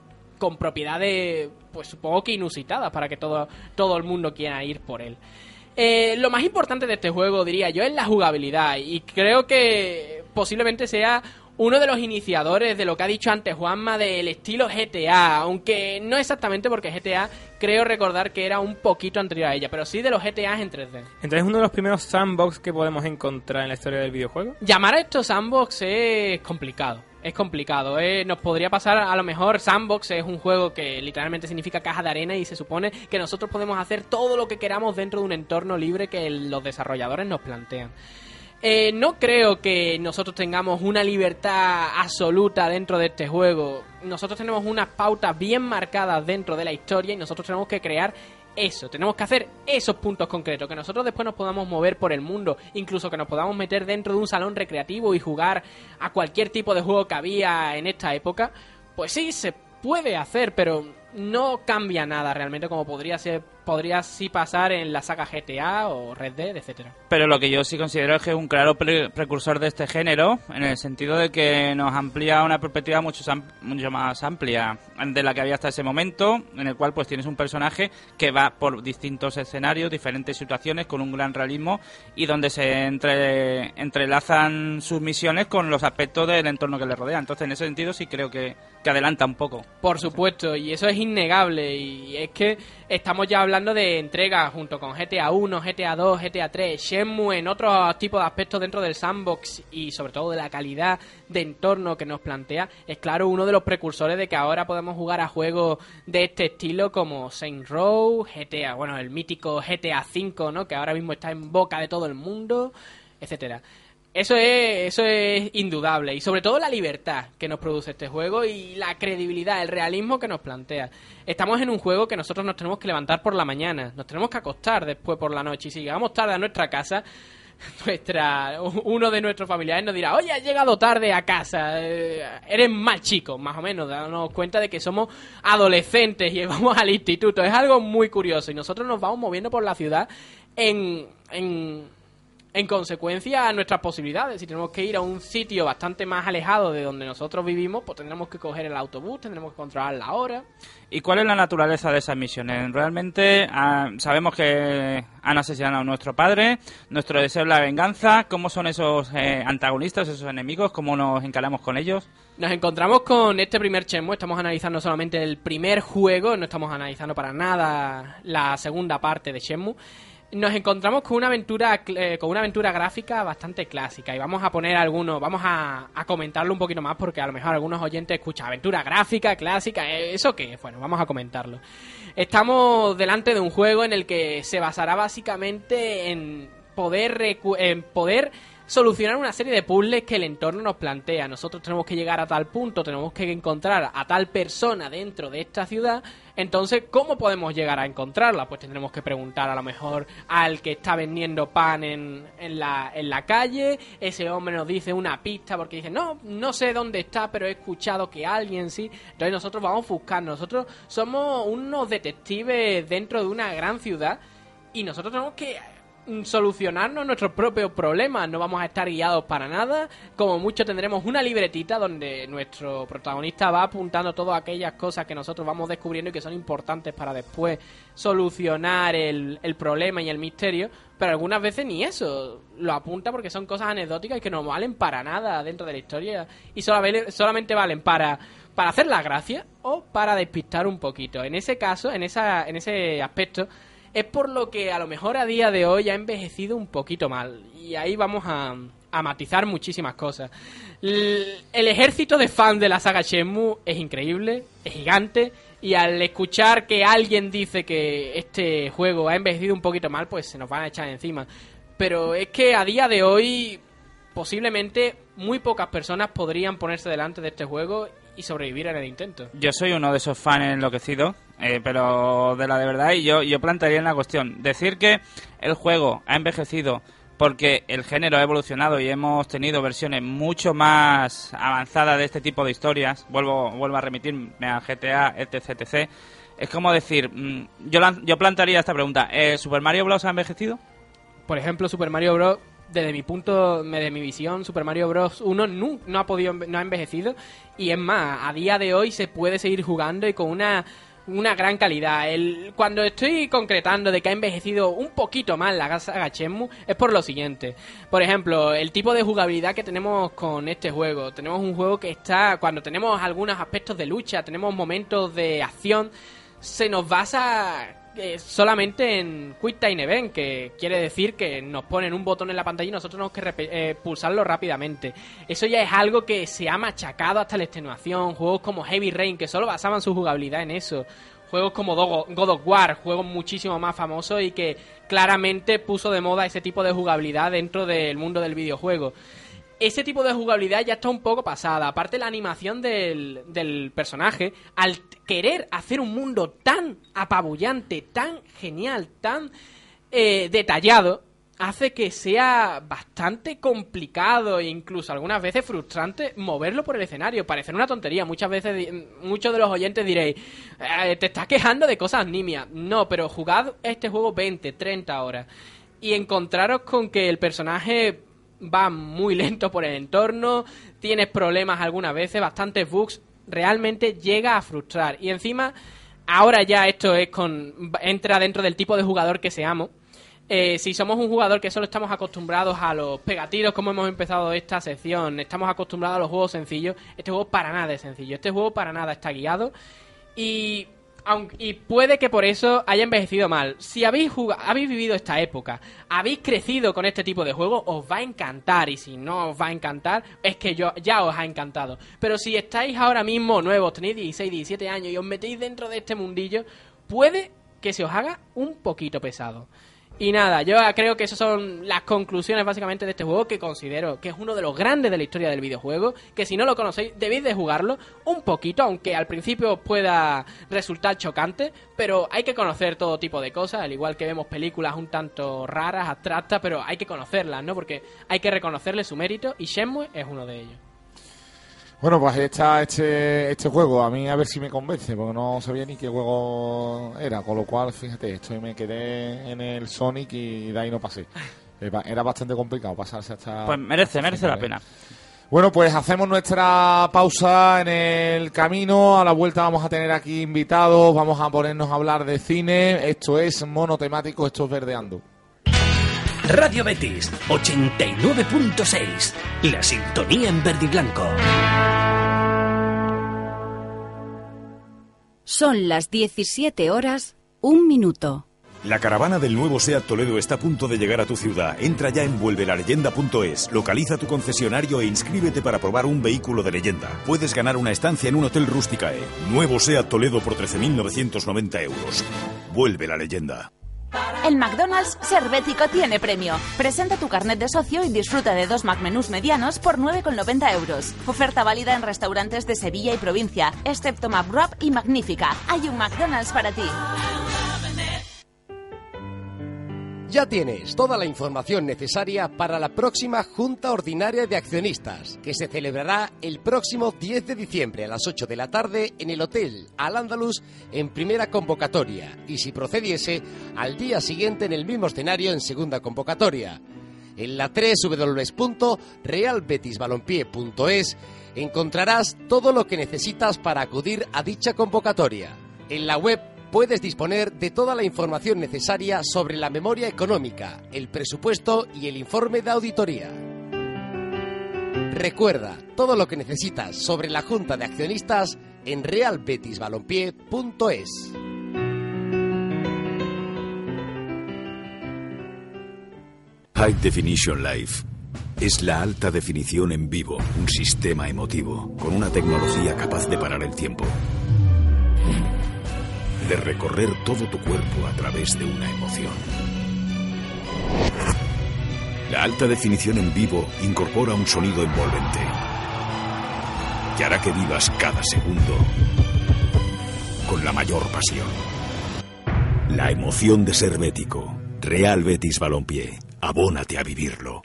con propiedades, pues supongo que inusitadas para que todo, todo el mundo quiera ir por él. Eh, lo más importante de este juego, diría yo, es la jugabilidad. Y creo que posiblemente sea uno de los iniciadores de lo que ha dicho antes Juanma del estilo GTA, aunque no exactamente porque GTA creo recordar que era un poquito anterior a ella, pero sí de los GTA en 3D. Entonces, uno de los primeros sandbox que podemos encontrar en la historia del videojuego. Llamar a estos sandbox es complicado. Es complicado, ¿eh? nos podría pasar a lo mejor Sandbox es un juego que literalmente significa caja de arena y se supone que nosotros podemos hacer todo lo que queramos dentro de un entorno libre que los desarrolladores nos plantean. Eh, no creo que nosotros tengamos una libertad absoluta dentro de este juego. Nosotros tenemos unas pautas bien marcadas dentro de la historia y nosotros tenemos que crear eso, tenemos que hacer esos puntos concretos, que nosotros después nos podamos mover por el mundo, incluso que nos podamos meter dentro de un salón recreativo y jugar a cualquier tipo de juego que había en esta época, pues sí, se puede hacer, pero no cambia nada realmente como podría ser podría sí pasar en la saga GTA o Red Dead, etcétera. Pero lo que yo sí considero es que es un claro precursor de este género, en el sentido de que nos amplía una perspectiva mucho, mucho más amplia de la que había hasta ese momento, en el cual pues tienes un personaje que va por distintos escenarios, diferentes situaciones, con un gran realismo y donde se entre, entrelazan sus misiones con los aspectos del entorno que le rodea. Entonces, en ese sentido sí creo que, que adelanta un poco. Por supuesto, y eso es innegable, y es que estamos ya hablando de entregas junto con GTA 1, GTA 2, GTA 3, Shenmue, en otros tipos de aspectos dentro del sandbox y sobre todo de la calidad de entorno que nos plantea, es claro uno de los precursores de que ahora podemos jugar a juegos de este estilo como Saint Row, GTA, bueno, el mítico GTA 5, ¿no? Que ahora mismo está en boca de todo el mundo, etcétera. Eso es, eso es indudable. Y sobre todo la libertad que nos produce este juego y la credibilidad, el realismo que nos plantea. Estamos en un juego que nosotros nos tenemos que levantar por la mañana, nos tenemos que acostar después por la noche. Y si llegamos tarde a nuestra casa, nuestra uno de nuestros familiares nos dirá, oye, has llegado tarde a casa, eh, eres mal chico, más o menos, dándonos cuenta de que somos adolescentes y vamos al instituto. Es algo muy curioso y nosotros nos vamos moviendo por la ciudad en, en en consecuencia a nuestras posibilidades. Si tenemos que ir a un sitio bastante más alejado de donde nosotros vivimos, pues tendremos que coger el autobús, tendremos que controlar la hora. ¿Y cuál es la naturaleza de esas misiones? Realmente ah, sabemos que han asesinado a nuestro padre, nuestro deseo es la venganza, ¿cómo son esos eh, antagonistas, esos enemigos? ¿Cómo nos encaramos con ellos? Nos encontramos con este primer Chemo, estamos analizando solamente el primer juego, no estamos analizando para nada la segunda parte de Shenmue nos encontramos con una aventura eh, con una aventura gráfica bastante clásica y vamos a poner algunos vamos a, comentarlo un poquito más porque a lo mejor algunos oyentes escuchan aventura gráfica clásica eh, eso qué bueno vamos a comentarlo. Estamos delante de un juego en el que se basará básicamente en poder en poder solucionar una serie de puzzles que el entorno nos plantea. Nosotros tenemos que llegar a tal punto, tenemos que encontrar a tal persona dentro de esta ciudad. Entonces, ¿cómo podemos llegar a encontrarla? Pues tendremos que preguntar a lo mejor al que está vendiendo pan en, en, la, en la calle. Ese hombre nos dice una pista porque dice, no, no sé dónde está, pero he escuchado que alguien sí. Entonces nosotros vamos a buscar. Nosotros somos unos detectives dentro de una gran ciudad y nosotros tenemos que solucionarnos nuestros propios problemas, no vamos a estar guiados para nada, como mucho tendremos una libretita donde nuestro protagonista va apuntando todas aquellas cosas que nosotros vamos descubriendo y que son importantes para después solucionar el, el problema y el misterio, pero algunas veces ni eso, lo apunta porque son cosas anecdóticas y que no valen para nada dentro de la historia. Y solamente valen para para hacer la gracia o para despistar un poquito. En ese caso, en esa en ese aspecto es por lo que a lo mejor a día de hoy ha envejecido un poquito mal. Y ahí vamos a, matizar muchísimas cosas. el ejército de fans de la saga Shenmue es increíble, es gigante, y al escuchar que alguien dice que este juego ha envejecido un poquito mal, pues se nos van a echar encima. Pero es que a día de hoy, posiblemente muy pocas personas podrían ponerse delante de este juego y sobrevivir en el intento. Yo soy uno de esos fans enloquecidos, eh, pero de la de verdad, y yo, yo plantearía en la cuestión, decir que el juego ha envejecido porque el género ha evolucionado y hemos tenido versiones mucho más avanzadas de este tipo de historias, vuelvo, vuelvo a remitirme a GTA, etc, etc. Es como decir, mm, yo, yo plantearía esta pregunta, ¿eh, ¿Super Mario Bros. ha envejecido? Por ejemplo, Super Mario Bros desde mi punto, desde mi visión, Super Mario Bros. 1 no, ha podido, no ha envejecido. Y es más, a día de hoy se puede seguir jugando y con una una gran calidad. El, cuando estoy concretando de que ha envejecido un poquito más la saga Shenmue es por lo siguiente. Por ejemplo, el tipo de jugabilidad que tenemos con este juego. Tenemos un juego que está, cuando tenemos algunos aspectos de lucha, tenemos momentos de acción, se nos basa eh, solamente en Quick Time Event, que quiere decir que nos ponen un botón en la pantalla y nosotros tenemos que eh, pulsarlo rápidamente. Eso ya es algo que se ha machacado hasta la extenuación. Juegos como Heavy Rain, que solo basaban su jugabilidad en eso. Juegos como God of War, juegos muchísimo más famosos y que claramente puso de moda ese tipo de jugabilidad dentro del mundo del videojuego ese tipo de jugabilidad ya está un poco pasada. Aparte la animación del, del personaje, al querer hacer un mundo tan apabullante, tan genial, tan eh, detallado, hace que sea bastante complicado e incluso algunas veces frustrante moverlo por el escenario. Parece una tontería. Muchas veces, muchos de los oyentes diréis, "Eh, te estás quejando de cosas nimias. No, pero jugad este juego 20, 30 horas y encontraros con que el personaje va muy lento por el entorno, tienes problemas algunas veces, bastantes bugs, realmente llega a frustrar. Y encima, ahora ya esto es con entra dentro del tipo de jugador que seamos. Eh, si somos un jugador que solo estamos acostumbrados a los pegatiros, como hemos empezado esta sección, estamos acostumbrados a los juegos sencillos, este juego para nada es sencillo, este juego para nada está guiado y, aunque, y puede que por eso haya envejecido mal. Si habéis, jugado, habéis vivido esta época, habéis crecido con este tipo de juegos, os va a encantar. Y si no os va a encantar, es que yo, ya os ha encantado. Pero si estáis ahora mismo nuevos, tenéis 16, 17 años y os metéis dentro de este mundillo, puede que se os haga un poquito pesado. Y nada, yo creo que esas son las conclusiones básicamente de este juego que considero que es uno de los grandes de la historia del videojuego, que si no lo conocéis debéis de jugarlo un poquito, aunque al principio pueda resultar chocante, pero hay que conocer todo tipo de cosas, al igual que vemos películas un tanto raras, abstractas, pero hay que conocerlas, ¿no? Porque hay que reconocerle su mérito y Shenmue es uno de ellos. Bueno, pues ahí está este, este juego. A mí a ver si me convence, porque no sabía ni qué juego era. Con lo cual, fíjate, esto me quedé en el Sonic y de ahí no pasé. Eh, Era bastante complicado pasarse hasta... Pues merece, hasta merece la pena. Bueno, pues hacemos nuestra pausa en el camino. A la vuelta vamos a tener aquí invitados, vamos a ponernos a hablar de cine. Esto es monotemático, esto es verdeando. Radio Betis 89.6. La sintonía en verde y blanco. Son las 17 horas, un minuto. La caravana del nuevo SEAT Toledo está a punto de llegar a tu ciudad. Entra ya en vuelvelaleyenda.es, localiza tu concesionario e inscríbete para probar un vehículo de leyenda. Puedes ganar una estancia en un hotel Rusticae. Nuevo SEAT Toledo por 13.990 euros. Vuelve la leyenda. El McDonald's Servético tiene premio. Presenta tu carnet de socio y disfruta de dos McMenús medianos por 9,90 euros. Oferta válida en restaurantes de Sevilla y provincia, excepto McWrap y Magnífica. Hay un McDonald's para ti. Ya tienes toda la información necesaria para la próxima Junta Ordinaria de Accionistas, que se celebrará el próximo 10 de diciembre a las 8 de la tarde en el Hotel Al Andalus en primera convocatoria y si procediese al día siguiente en el mismo escenario en segunda convocatoria. En la www.realbetisbalompié.es encontrarás todo lo que necesitas para acudir a dicha convocatoria. En la web puedes disponer de toda la información necesaria sobre la memoria económica, el presupuesto y el informe de auditoría. Recuerda todo lo que necesitas sobre la Junta de Accionistas en realbetisbalompié.es. High Definition Life es la alta definición en vivo, un sistema emotivo, con una tecnología capaz de parar el tiempo. De recorrer todo tu cuerpo a través de una emoción. La alta definición en vivo incorpora un sonido envolvente que hará que vivas cada segundo con la mayor pasión. La emoción de ser bético. Real Betis Balompié. Abónate a vivirlo.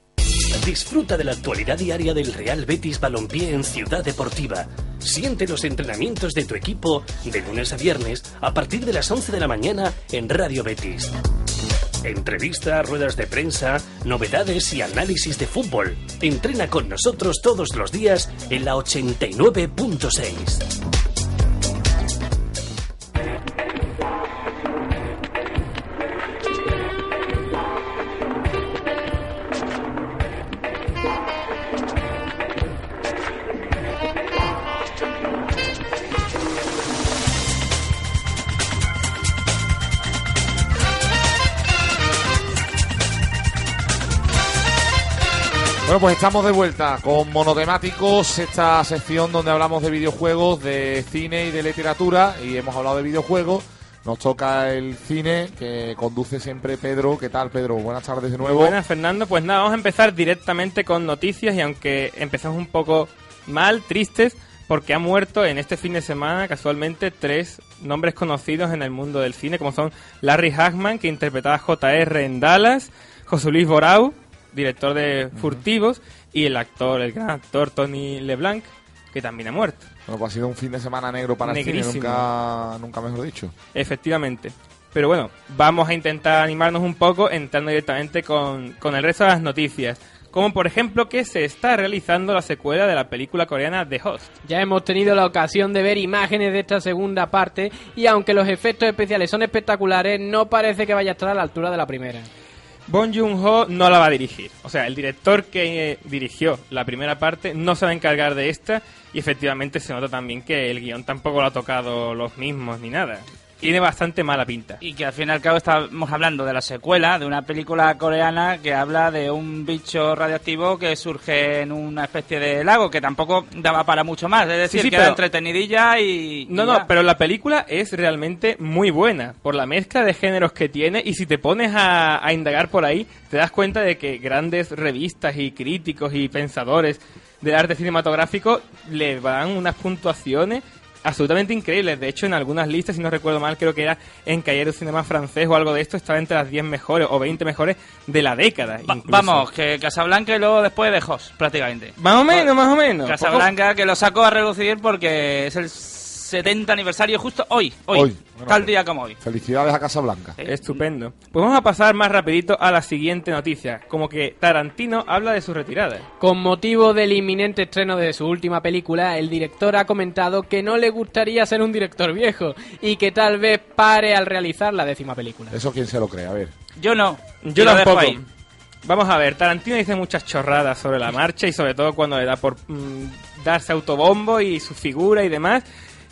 Disfruta de la actualidad diaria del Real Betis Balompié en Ciudad Deportiva. Siente los entrenamientos de tu equipo de lunes a viernes a partir de las 11 de la mañana en Radio Betis. Entrevistas, ruedas de prensa, novedades y análisis de fútbol. Entrena con nosotros todos los días en la 89.6. pues estamos de vuelta con Monotemáticos, esta sección donde hablamos de videojuegos, de cine y de literatura, y hemos hablado de videojuegos. Nos toca el cine que conduce siempre Pedro. ¿Qué tal, Pedro? Buenas tardes de nuevo. Buenas, Fernando. Pues nada, vamos a empezar directamente con noticias y aunque empezamos un poco mal, tristes, porque ha muerto en este fin de semana casualmente tres nombres conocidos en el mundo del cine, como son Larry Hagman, que interpretaba a JR en Dallas, José Luis Borau, director de Furtivos, y el actor, el gran actor Tony LeBlanc, que también ha muerto. Bueno, pues ha sido un fin de semana negro para el cine, Negrísimo. nunca, nunca mejor dicho. Efectivamente. Pero bueno, vamos a intentar animarnos un poco entrando directamente con, con el resto de las noticias. Como por ejemplo que se está realizando la secuela de la película coreana The Host. Ya hemos tenido la ocasión de ver imágenes de esta segunda parte y aunque los efectos especiales son espectaculares, no parece que vaya a estar a la altura de la primera. Bong Joon-ho no la va a dirigir. O sea, el director que eh, dirigió la primera parte no se va a encargar de esta y efectivamente se nota también que el guion tampoco lo ha tocado los mismos ni nada. Tiene bastante mala pinta. Y que al fin y al cabo estamos hablando de la secuela de una película coreana que habla de un bicho radioactivo que surge en una especie de lago que tampoco daba para mucho más. Es decir, sí, que pero- era entretenidilla y. No, y no, pero la película es realmente muy buena por la mezcla de géneros que tiene y si te pones a, a indagar por ahí te das cuenta de que grandes revistas y críticos y pensadores del arte cinematográfico le dan unas puntuaciones absolutamente increíbles. De hecho, en algunas listas, si no recuerdo mal, creo que era en Cahiers de Cinema francés o algo de esto, estaba entre las 10 mejores o 20 mejores de la década. Va- incluso. vamos, que Casablanca y luego después de Host, prácticamente. Más o menos, más o menos. Casablanca, que lo sacó a relucir porque es el 70 aniversario justo hoy. Hoy. Hoy. Tal día como hoy. Felicidades a Casablanca. Estupendo. Pues vamos a pasar más rapidito a la siguiente noticia. Como que Tarantino habla de su retirada. Con motivo del inminente estreno de su última película, el director ha comentado que no le gustaría ser un director viejo y que tal vez pare al realizar la décima película. Eso quién se lo cree, a ver. Yo no. Yo lo dejo tampoco. ahí. Vamos a ver, Tarantino dice muchas chorradas sobre la marcha y sobre todo cuando le da por mm, darse autobombo y su figura y demás.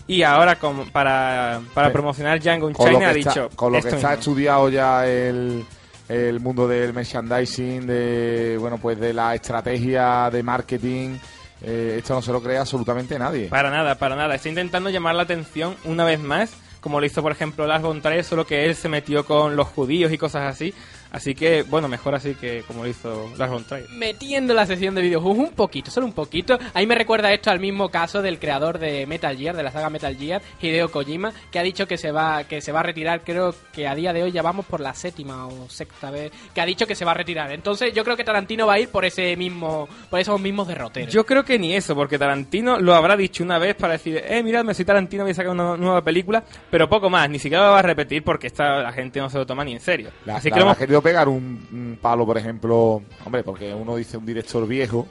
Y ahora como para, para Sí. promocionar Django Con que ha está, dicho con lo que está mismo. estudiado ya el, el mundo del merchandising, de bueno pues de la estrategia de marketing, eh, esto no se lo cree absolutamente nadie. Para nada, para nada. Está intentando llamar la atención una vez más, como lo hizo por ejemplo Lars von Trier, solo que él se metió con los judíos y cosas así. Así que, bueno, mejor así que como lo hizo Lars von Trier. Metiendo la sección de videojuegos un poquito, solo un poquito. Ahí me recuerda esto al mismo caso del creador de Metal Gear, de la saga Metal Gear, Hideo Kojima, que ha dicho que se va que se va a retirar, creo que a día de hoy ya vamos por la séptima o sexta vez, que ha dicho que se va a retirar. Entonces, yo creo que Tarantino va a ir por ese mismo por esos mismos derroteros. Yo creo que ni eso, porque Tarantino lo habrá dicho una vez para decir, eh, miradme, soy Tarantino, voy a sacar una nueva película, pero poco más, ni siquiera lo va a repetir porque esta la gente no se lo toma ni en serio. La, Así la- que lo hemos- pegar un, un palo, por ejemplo, hombre, porque uno dice un director viejo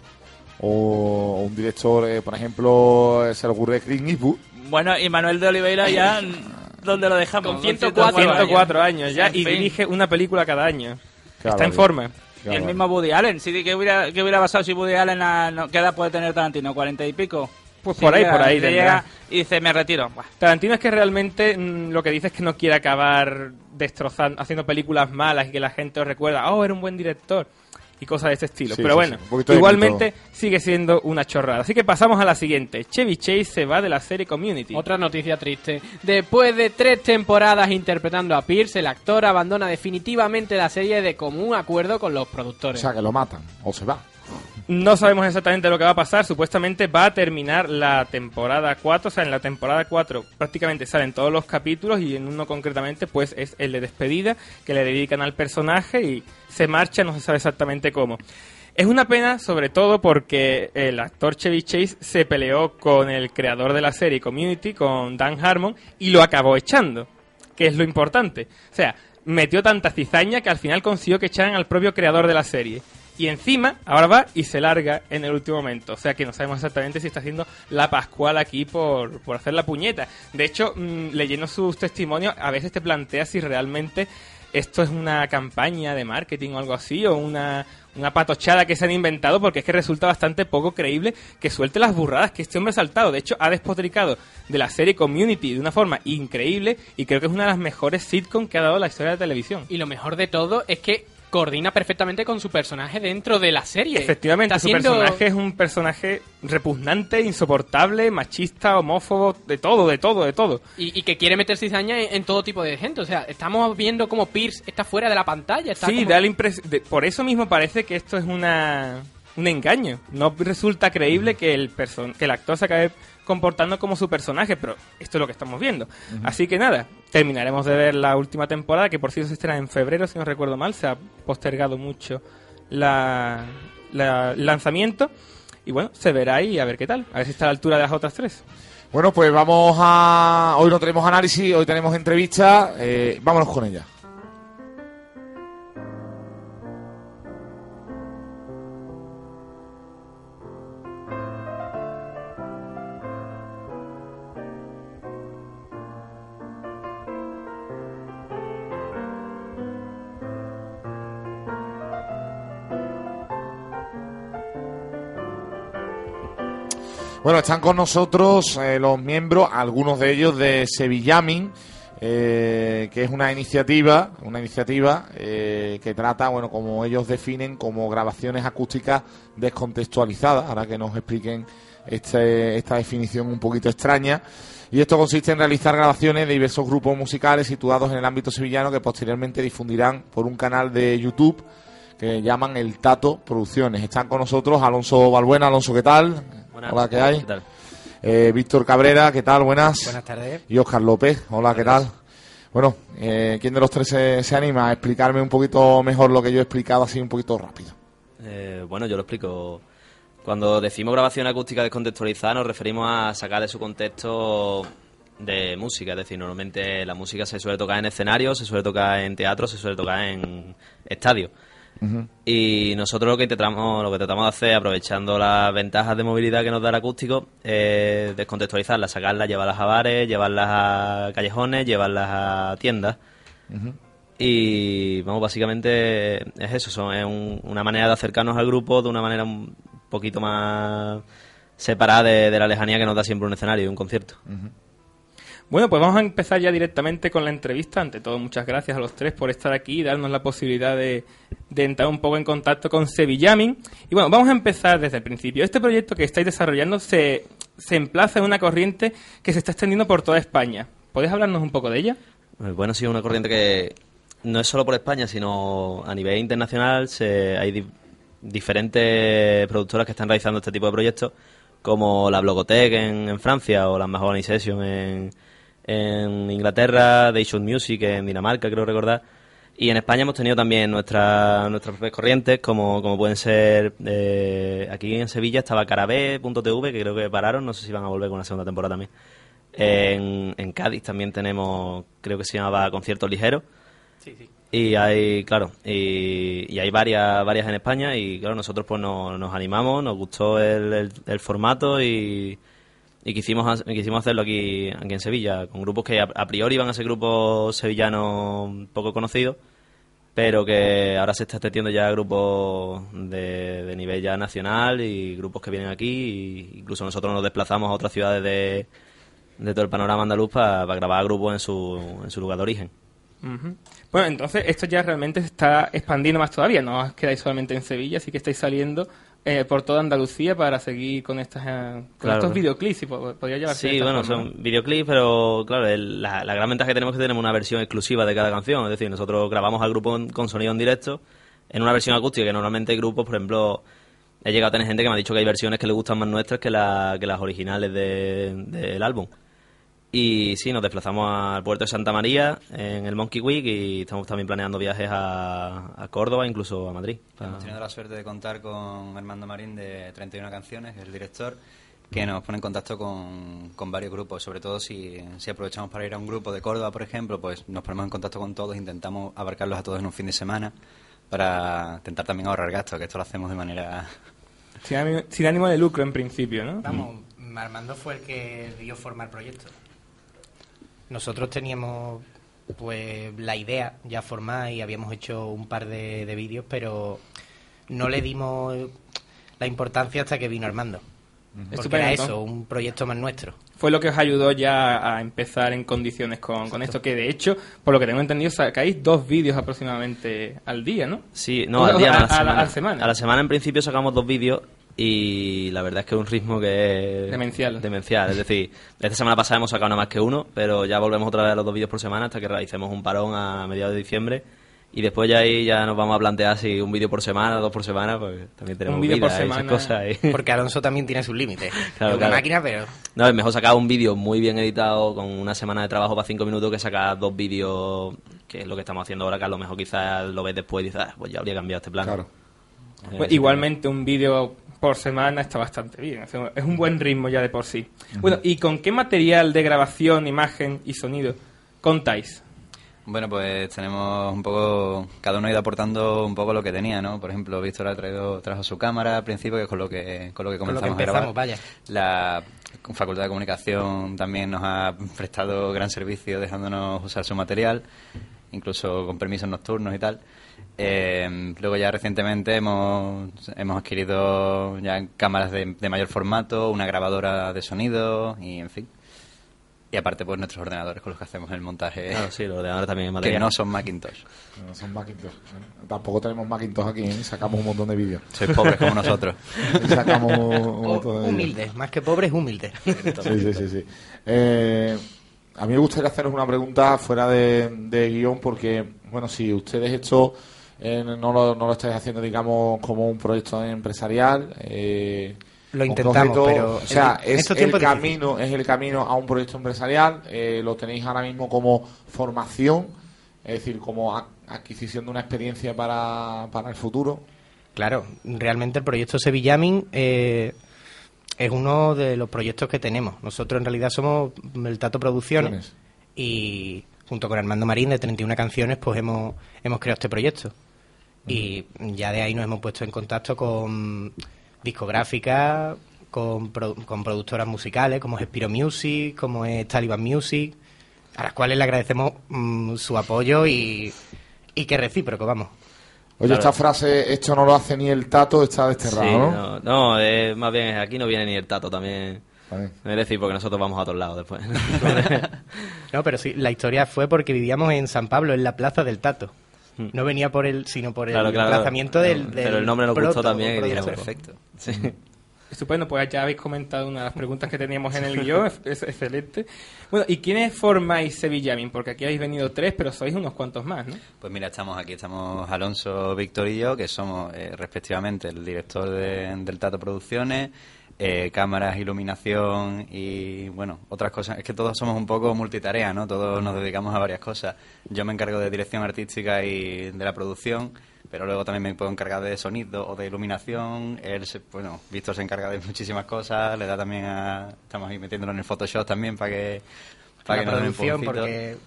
o un director, eh, por ejemplo, eh, se le ocurre Clint Eastwood. Bueno, y Manuel de Oliveira ya, ¿dónde lo dejamos? Con 104 104 años ya En y fin. dirige una película cada año. Está en forma. Y el mismo Woody Allen. Sí, ¿qué hubiera, qué hubiera pasado si Woody Allen, a- no- ¿qué edad puede tener Tarantino? ¿40 y pico? Pues Sí, por ahí, por ahí llega y dice, me retiro. Buah. Tarantino es que realmente mm, lo que dice es que no quiere acabar destrozando, haciendo películas malas y que la gente os recuerda, oh, era un buen director y cosas de ese estilo. Sí, Pero sí, bueno, sí, igualmente sigue siendo una chorrada. Así que pasamos a la siguiente. Chevy Chase se va de la serie Community. Otra noticia triste. Después de tres temporadas interpretando a Pierce, el actor abandona definitivamente la serie de común acuerdo con los O productores. sea, que lo matan o se va. No sabemos exactamente lo que va a pasar. Supuestamente va a terminar la temporada 4. O sea, en la temporada 4 prácticamente salen todos los capítulos y en uno concretamente pues es el de despedida que le dedican al personaje y se marcha, no se sabe exactamente cómo. Es una pena, sobre todo porque el actor Chevy Chase se peleó con el creador de la serie Community, con Dan Harmon, y lo acabó echando, que es lo importante. O sea, metió tanta cizaña que al final consiguió que echaran al propio creador de la serie. Y encima, ahora va y se larga en el último momento. O sea que no sabemos exactamente si está haciendo la Pascual aquí por, por hacer la puñeta. De hecho, mm, leyendo sus testimonios, a veces te planteas si realmente esto es una campaña de marketing o algo así, o una, una patochada que se han inventado, porque es que resulta bastante poco creíble que suelte las burradas que este hombre ha saltado. De hecho, ha despotricado de la serie Community de una forma increíble y creo que es una de las mejores sitcom que ha dado la historia de la televisión. Y lo mejor de todo es que coordina perfectamente con su personaje dentro de la serie. Efectivamente, Está su siendo- personaje es un personaje repugnante, insoportable, machista, homófobo, de todo, de todo, de todo. Y, y que quiere meter cizaña en, en todo tipo de gente. O sea, estamos viendo como Pierce está fuera de la pantalla. Está Sí, como- da la impresión. Por eso mismo parece que esto es una un engaño. No resulta creíble que el person que el actor se acabe comportando como su personaje, pero esto es lo que estamos viendo. Así que nada, terminaremos de ver la última temporada, que por cierto se estrena en febrero, si no recuerdo mal, se ha postergado mucho la, lanzamiento. Y bueno, se verá ahí a ver qué tal, a ver si está a la altura de las otras tres. Bueno, pues vamos a. Hoy no tenemos análisis, hoy tenemos entrevista. eh, vámonos con ella. Bueno, están con nosotros eh, los miembros, algunos de ellos de Sevillamin, eh, que es una iniciativa, una iniciativa eh, que trata, bueno, como ellos definen, como grabaciones acústicas descontextualizadas. Ahora que nos expliquen este- esta definición un poquito extraña. Y esto consiste en realizar grabaciones de diversos grupos musicales situados en el ámbito sevillano que posteriormente difundirán por un canal de YouTube que llaman El Tato Producciones. Están con nosotros Alonso Balbuena. Alonso, ¿qué tal? Buenas. Hola, ¿qué hay? ¿Qué tal? Eh, Víctor Cabrera, ¿qué tal? Buenas. Buenas tardes. Y Oscar López, hola, ¿qué tal? Bueno, eh, ¿quién de los tres se, se anima a explicarme un poquito mejor lo que yo he explicado así un poquito rápido? Eh, bueno, yo lo explico. Cuando decimos grabación acústica descontextualizada nos referimos a sacar de su contexto de música. Es decir, normalmente la música se suele tocar en escenarios, se suele tocar en teatro, se suele tocar en estadios. Y nosotros lo que intentamos, lo que tratamos de hacer, aprovechando las ventajas de movilidad que nos da el acústico, es descontextualizarlas, sacarlas, llevarlas a bares, llevarlas a callejones, llevarlas a tiendas. Y vamos, básicamente es eso, son, es un- una manera de acercarnos al grupo de una manera un poquito más separada de, de la lejanía que nos da siempre un escenario y un concierto. Bueno, pues vamos a empezar ya directamente con la entrevista. Ante todo, muchas gracias a los tres por estar aquí y darnos la posibilidad de, entrar un poco en contacto con Sevillamin. Y bueno, vamos a empezar desde el principio. Este proyecto que estáis desarrollando se, se emplaza en una corriente que se está extendiendo por toda España. ¿Podéis hablarnos un poco de ella? Eh, Bueno, sí, es una corriente que no es solo por España, sino a nivel internacional. Se, hay di- diferentes productoras que están realizando este tipo de proyectos, como la Blogotech en, en Francia o la Mahogany Session en, en Inglaterra, They Shoot Music en Dinamarca, creo recordar. Y en España hemos tenido también nuestra, nuestras propias corrientes, como, como pueden ser. eh, aquí en Sevilla estaba Carabé.tv, que creo que pararon, no sé si van a volver con una segunda temporada también. En, en Cádiz también tenemos, creo que se llamaba Conciertos Ligeros. Sí, sí. Y hay, claro, y, y hay varias, varias en España y claro, nosotros pues nos, nos animamos, nos gustó el, el- el formato y, y quisimos, quisimos hacerlo aquí, aquí en Sevilla, con grupos que a, priori iban a ser grupos sevillanos poco conocidos, pero que ahora se está extendiendo ya a grupos de, de nivel ya nacional y grupos que vienen aquí, y incluso nosotros nos desplazamos a otras ciudades de, de todo el panorama andaluz para grabar grupos en su, en su lugar de origen. Bueno, entonces esto ya realmente se está expandiendo más todavía. No os quedáis solamente en Sevilla, así que estáis saliendo eh, por toda Andalucía para seguir con, estas, eh, con Claro. estos videoclips. Si po- podría llevarse de Sí, bueno, forma, son videoclips, pero claro, el- la, la gran ventaja que tenemos es que tenemos una versión exclusiva de cada canción. Es decir, nosotros grabamos al grupo en- con sonido en directo en una versión acústica que normalmente hay grupos, por ejemplo, he llegado a tener gente que me ha dicho que hay versiones que le gustan más nuestras que, la- que las originales de- del álbum. Y sí, nos desplazamos al puerto de Santa María en el Monkey Week y estamos también planeando viajes a, a Córdoba, incluso a Madrid. para- Hemos tenido la suerte de contar con Armando Marín de 31 Canciones, el director, que nos pone en contacto con, con varios grupos. Sobre todo si, si aprovechamos para ir a un grupo de Córdoba, por ejemplo, pues nos ponemos en contacto con todos, intentamos abarcarlos a todos en un fin de semana para intentar también ahorrar gastos, que esto lo hacemos de manera... Sin ánimo, sin ánimo de lucro, en principio, ¿no? Vamos, Armando fue el que dio forma al proyecto. Nosotros teníamos pues la idea ya formada y habíamos hecho un par de, de vídeos, pero no le dimos la importancia hasta que vino Armando. Porque Estupendo, era eso, un proyecto más nuestro. Fue lo que os ayudó ya a empezar en condiciones con, con esto, que de hecho, por lo que tengo entendido, sacáis dos vídeos aproximadamente al día, ¿no? Sí, no, al día, a, a la a la- semana. a la semana. A la semana en principio sacamos dos vídeos y la verdad es que es un ritmo que es... Demencial. Demencial, es decir, esta semana pasada hemos sacado nada más que uno, pero ya volvemos otra vez a los dos vídeos por semana hasta que realicemos un parón a mediados de diciembre y después ya ahí ya nos vamos a plantear si un vídeo por semana, dos por semana, pues también tenemos vídeo vida por y esas semana. cosas ahí. Porque Alonso también tiene sus límites. Claro, máquina, pero... No, es mejor sacar un vídeo muy bien editado con una semana de trabajo para cinco minutos que sacar dos vídeos, que es lo que estamos haciendo ahora, que a lo mejor quizás lo ves después y dices, ah, pues ya habría cambiado este plan. Claro. Pues igualmente un vídeo por semana está bastante bien. Es un buen ritmo ya de por sí. Bueno, ¿y con qué material de grabación, imagen y sonido contáis? Bueno, pues tenemos un poco, cada uno ha ido aportando un poco lo que tenía, ¿no? Por ejemplo, Víctor ha traído, trajo su cámara al principio, que es con lo que, con lo que Con lo que comenzamos a grabar. vaya. La Facultad de Comunicación también nos ha prestado gran servicio dejándonos usar su material, incluso con permisos nocturnos y tal. Eh, luego ya recientemente hemos, hemos adquirido ya cámaras de, de mayor formato, una grabadora de sonido y en fin. Y aparte pues nuestros ordenadores con los que hacemos el montaje. Claro, sí, los ordenadores también Que no son Macintosh. No son Macintosh. ¿eh? Tampoco tenemos Macintosh aquí, ¿eh? sacamos un montón de vídeos. Sois pobres como nosotros. Y sacamos un montón de vídeos. Humilde, más que pobre es humilde. Sí, sí, sí. sí. Eh, a mí me gustaría haceros una pregunta fuera de, de guion porque, bueno, si ustedes esto eh, no, lo, no lo estáis haciendo, digamos, como un proyecto empresarial... Eh, Lo intentamos, pero O sea, es el camino, es el camino a un proyecto empresarial, eh, lo tenéis ahora mismo como formación, es decir, como adquisición de una experiencia para, para el futuro. Claro, realmente el proyecto Sevillamin eh, es uno de los proyectos que tenemos. Nosotros en realidad somos el Tato Producciones y junto con Armando Marín de 31 canciones pues hemos, hemos creado este proyecto. Y ya de ahí nos hemos puesto en contacto con discográficas, con, pro- con productoras musicales como es Spiro Music, como es Taliban Music, a las cuales le agradecemos mm, su apoyo y, y que recíproco, vamos. Oye, Claro. esta frase, esto no lo hace ni el tato, está desterrado, Sí, ¿no? no, no, eh, más bien aquí no viene ni el tato también. Es decir, porque nosotros vamos a todos lados después. No, pero sí, la historia fue porque vivíamos en San Pablo, en la plaza del Tato. No venía por el, sino por el. Claro, claro. emplazamiento del, Pero del el nombre nos gustó proto- también y dijimos, perfecto. Sí. Estupendo, pues ya habéis comentado una de las preguntas que teníamos en el guion, es, es excelente. Bueno, ¿y quiénes formáis Sevillamin? Porque aquí habéis venido tres, pero sois unos cuantos más, ¿no? Pues mira, estamos aquí, estamos Alonso, Víctor y yo, que somos eh, respectivamente el director de- del Tato Producciones, eh, cámaras, iluminación y bueno, otras cosas. Es que todos somos un poco multitarea, ¿no? Todos nos dedicamos a varias cosas. Yo me encargo de dirección artística y de la producción, pero luego también me puedo encargar de sonido o de iluminación. Él, se, bueno, Víctor se encarga de muchísimas cosas, le da también a... Estamos ahí metiéndolo en el Photoshop también para que... Para la que producción, empujoncito.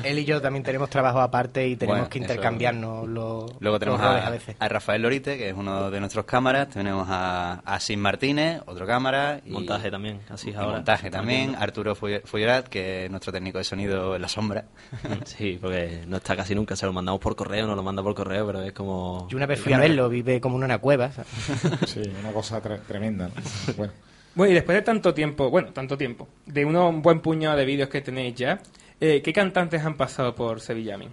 porque él y yo también tenemos trabajo aparte y tenemos Bueno, que eso- intercambiarnos los, Luego tenemos los roles a, a veces. a Rafael Lorite, que es uno de nuestros cámaras. Tenemos a, a Sin Martínez, otro cámara. Y, Montaje también, así es ahora. montaje también. Arturo Fuy- Fuyerat, que es nuestro técnico de sonido en la sombra. Sí, porque no está casi nunca, se lo mandamos por correo, nos lo manda por correo, pero es como... Yo una vez fui a verlo, vive como en una cueva. ¿sabes? Sí, una cosa tre- tremenda. ¿no? Bueno. Bueno, y después de tanto tiempo, bueno, tanto tiempo, de uno- un buen puñado de vídeos que tenéis ya, eh, ¿qué cantantes han pasado por Sevillamin?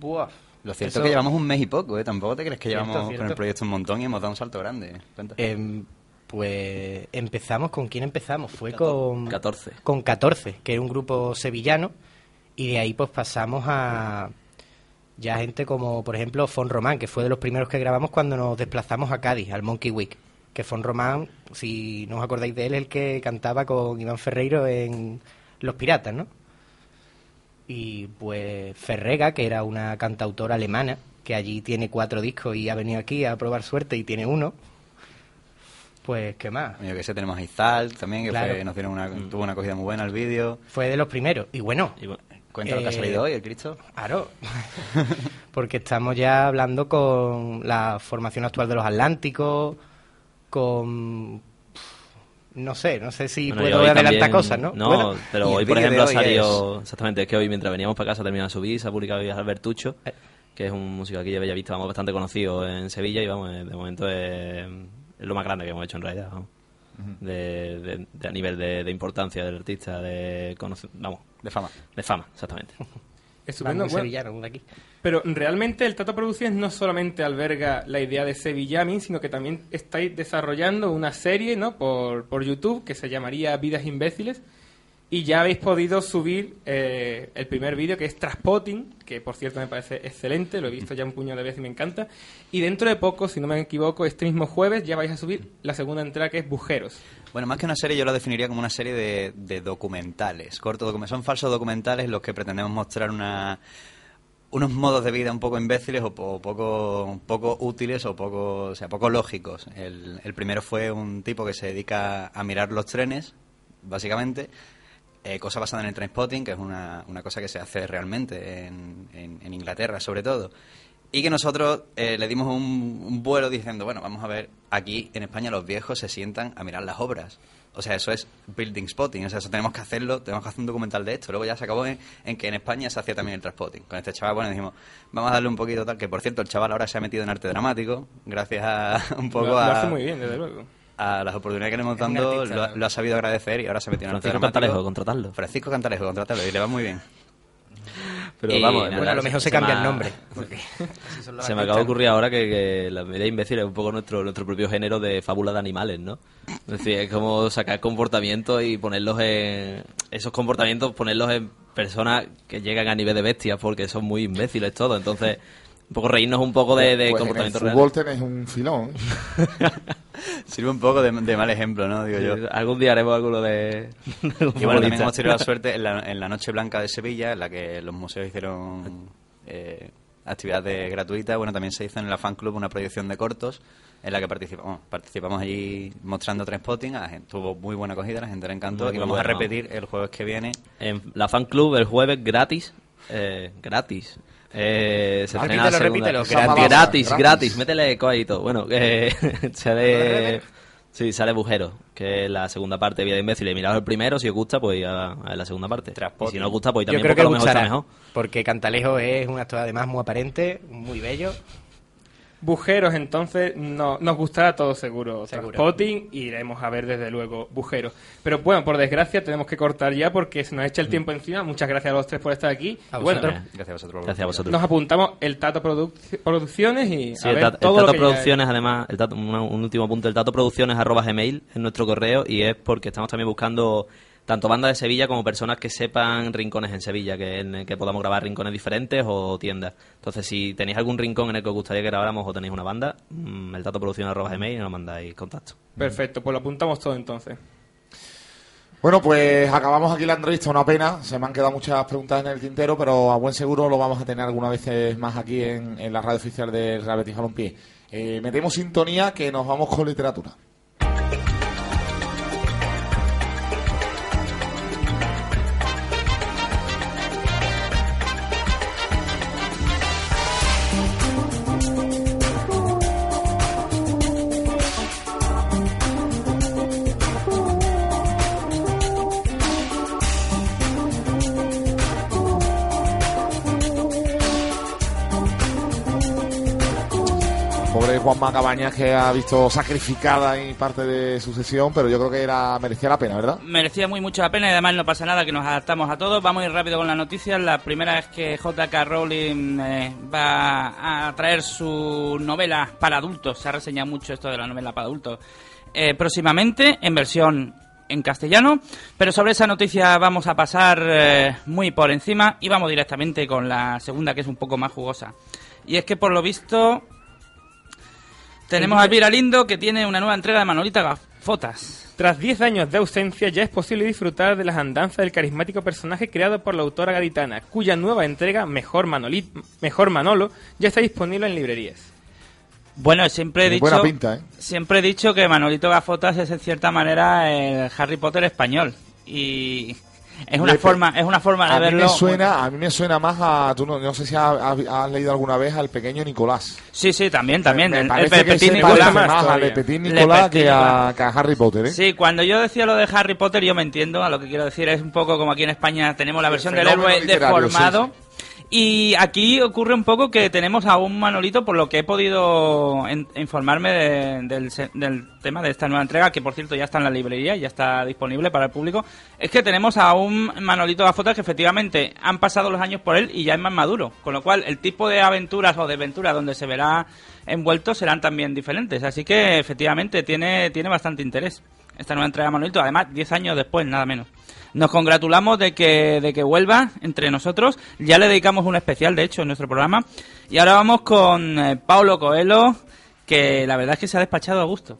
Buah. Lo cierto Eso- es que llevamos un mes y poco, ¿eh? Tampoco te crees que Cierto, llevamos con cierto. el proyecto un montón y hemos dado un salto grande. Cuenta. Em, pues empezamos, ¿con quién empezamos? Fue con... 14. Con 14, que es un grupo sevillano, y de ahí pues pasamos a ya gente como, por ejemplo, Fon Román, que fue de los primeros que grabamos cuando nos desplazamos a Cádiz, al Monkey Week. Que Fon Román, si no os acordáis de él, es el que cantaba con Iván Ferreiro en Los Piratas, ¿no? Y pues Ferrega, que era una cantautora alemana, que allí tiene cuatro discos y ha venido aquí a probar suerte y tiene uno. Pues, ¿qué más? Yo que sé, tenemos a Izal también, que Claro. fue- nos dieron una, tuvo una acogida muy buena el vídeo. Fue de los primeros. Y bueno, Cuenta lo que ha Eh, salido hoy, el Cristo. Claro, porque estamos ya hablando con la formación actual de los Atlánticos, con... No sé, no sé si Bueno, puedo adelantar también- cosas, ¿no? No, Bueno, pero hoy, por ejemplo, ha hoy salido... Exactamente, es que hoy mientras veníamos para casa termina de subir, se ha publicado Albertucho, Eh. que es un músico aquí de Bellavista, vamos, bastante conocido en Sevilla y vamos, de momento es, es lo más grande que hemos hecho en realidad. vamos. de, de- de- a nivel de, de importancia del artista, de vamos, de fama. De fama, exactamente. Estupendo, Vamos, bueno. de aquí. Pero realmente el Tato Producciones no solamente alberga la idea de Sevillamin, sino que también estáis desarrollando una serie ¿no? por, por YouTube que se llamaría Vidas Imbéciles. Y ya habéis podido subir eh, el primer vídeo que es Traspotting, que por cierto me parece excelente, lo he visto ya un puño de veces y me encanta. Y dentro de poco, si no me equivoco, este mismo jueves ya vais a subir la segunda entrega que es Bujeros. Bueno, más que una serie, yo lo definiría como una serie de, de documentales, cortos documentales. Son falsos documentales los que pretendemos mostrar una, unos modos de vida un poco imbéciles o po- poco, poco útiles o poco, o sea, poco lógicos. El, el primero fue un tipo que se dedica a mirar los trenes, básicamente. Eh, cosa basada en el trainspotting, que es una, una cosa que se hace realmente en, en- en Inglaterra, sobre todo. Y que nosotros eh, le dimos un, un vuelo diciendo, bueno, vamos a ver, aquí en España los viejos se sientan a mirar las obras. O sea, eso es building spotting, o sea, eso tenemos que hacerlo, tenemos que hacer un documental de esto. Luego ya se acabó en, en que en España se hacía también el transpotting. Con este chaval, bueno, dijimos, vamos a darle un poquito tal, que por cierto, el chaval ahora se ha metido en arte dramático, gracias a un poco Lo- lo a, hace muy bien, desde luego. A las oportunidades que le hemos artista. lo, ha- lo ha sabido agradecer y ahora se ha metido en arte Francisco dramático. Cantalejo, contratarlo. Francisco Cantalejo, contratarlo, y le va muy bien. Pero Y vamos, nada, bueno, a lo mejor se cambia el ha- nombre. Se me acaba de ocurrir ahora que, que la media imbécil es un poco nuestro nuestro propio género de fábula de animales, ¿no? Es decir, es como sacar comportamientos y ponerlos en... Esos comportamientos, ponerlos en personas que llegan a nivel de bestias porque son muy imbéciles todo. Entonces, un poco reírnos un poco de, de Pues comportamientos en el fútbol tenés un filón. Sirve un poco de, de mal ejemplo, ¿no? Digo yo. Sí, Algún día haremos alguno de... Y bueno, también hemos tenido la suerte en la, en la Noche Blanca de Sevilla, en la que los museos hicieron eh, actividades gratuitas. Bueno, también se hizo en la Fan Club una proyección de cortos en la que participamos, participamos allí mostrando Transpotting. A la gente, tuvo muy buena acogida, la gente le encantó. Muy, y vamos a bueno. repetir el jueves que viene. En la fan club el jueves gratis. eh, gratis. Eh, se estrena la segunda- repítelo, gratis. gratis, Gratis. métele eco ahí y todo. Bueno, eh, sale, sí, sale Bujero, que es la segunda parte de Vida de Imbécil. Miraos el primero, si os gusta, pues a, a la segunda parte. Y si no os gusta, pues Yo también creo porque que a lo mejor está mejor. porque Cantalejo es un actor además muy aparente, muy bello. Bujeros, entonces, no, nos gustará a todos seguro. Y iremos a ver desde luego Bujeros. Pero bueno, por desgracia tenemos que cortar ya porque se nos echa el tiempo encima. Muchas gracias a los tres por estar aquí. A bueno. Gracias a vosotros. Gracias a vosotros. Nos apuntamos el Tato Produc- Producciones y Sí, a el, ver Tato- el todo Tato lo que ya- Producciones, además, el Tato- una- un último punto, el Tato Producciones arroba gmail es nuestro correo y es porque estamos también buscando tanto bandas de Sevilla como personas que sepan rincones en Sevilla, que, en el que podamos grabar rincones diferentes o tiendas. Entonces, si tenéis algún rincón en el que os gustaría que grabáramos o tenéis una banda, mm, el Tato Producciones arroba gmail y nos mandáis contacto. Perfecto, pues lo apuntamos todo entonces. Bueno, pues acabamos aquí la entrevista, una pena. Se me han quedado muchas preguntas en el tintero, pero a buen seguro lo vamos a tener algunas veces más aquí en, en la radio oficial del Real Betis Balompié. Eh, metemos sintonía que nos vamos con literatura. Juanma Cabañas que ha visto sacrificada ahí parte de su sesión, pero yo creo que era merecía la pena, ¿verdad? Merecía muy mucho la pena y además no pasa nada que nos adaptamos a todos. Vamos a ir rápido con las noticias. La primera es que J.K. Rowling eh, va a traer su novela para adultos. Se ha reseñado mucho esto de la novela para adultos. eh, próximamente en versión en castellano. Pero sobre esa noticia vamos a pasar eh, muy por encima y vamos directamente con la segunda que es un poco más jugosa. Y es que por lo visto tenemos a Elvira Lindo que tiene una nueva entrega de Manolita Gafotas. Tras 10 años de ausencia, ya es posible disfrutar de las andanzas del carismático personaje creado por la autora gaditana, cuya nueva entrega, Mejor, Manolit, Mejor Manolo, ya está disponible en librerías. Bueno, siempre he Tiene dicho, buena pinta, ¿eh? siempre he dicho que Manolito Gafotas es en cierta manera el Harry Potter español y es una Le- forma, es una forma de a mí verlo. me suena, a mí me suena más a, tú no, no sé si has, leído alguna vez al pequeño Nicolás. Sí, sí, también, también. Me el, el se Nicolás. más a Le Petit Nicolás Petit que a, Nicolás. que a Harry Potter, ¿eh? Sí, cuando yo decía lo de Harry Potter, yo me entiendo a lo que quiero decir. Es un poco como aquí en España tenemos la versión del héroe deformado. Y aquí ocurre un poco que tenemos a un Manolito, por lo que he podido en- informarme de- del, del tema de esta nueva entrega, que por cierto ya está en la librería, ya está disponible para el público, es que tenemos a un Manolito Gafota que efectivamente han pasado los años por él y ya es más maduro, con lo cual el tipo de aventuras o de aventuras donde se verá envuelto serán también diferentes, así que efectivamente tiene, tiene bastante interés esta nueva entrega de Manolito, además 10 años después, nada menos. Nos congratulamos de que, de que vuelva entre nosotros. Ya le dedicamos un especial, de hecho, en nuestro programa. Y ahora vamos con eh, Paulo Coelho, que la verdad es que se ha despachado a gusto.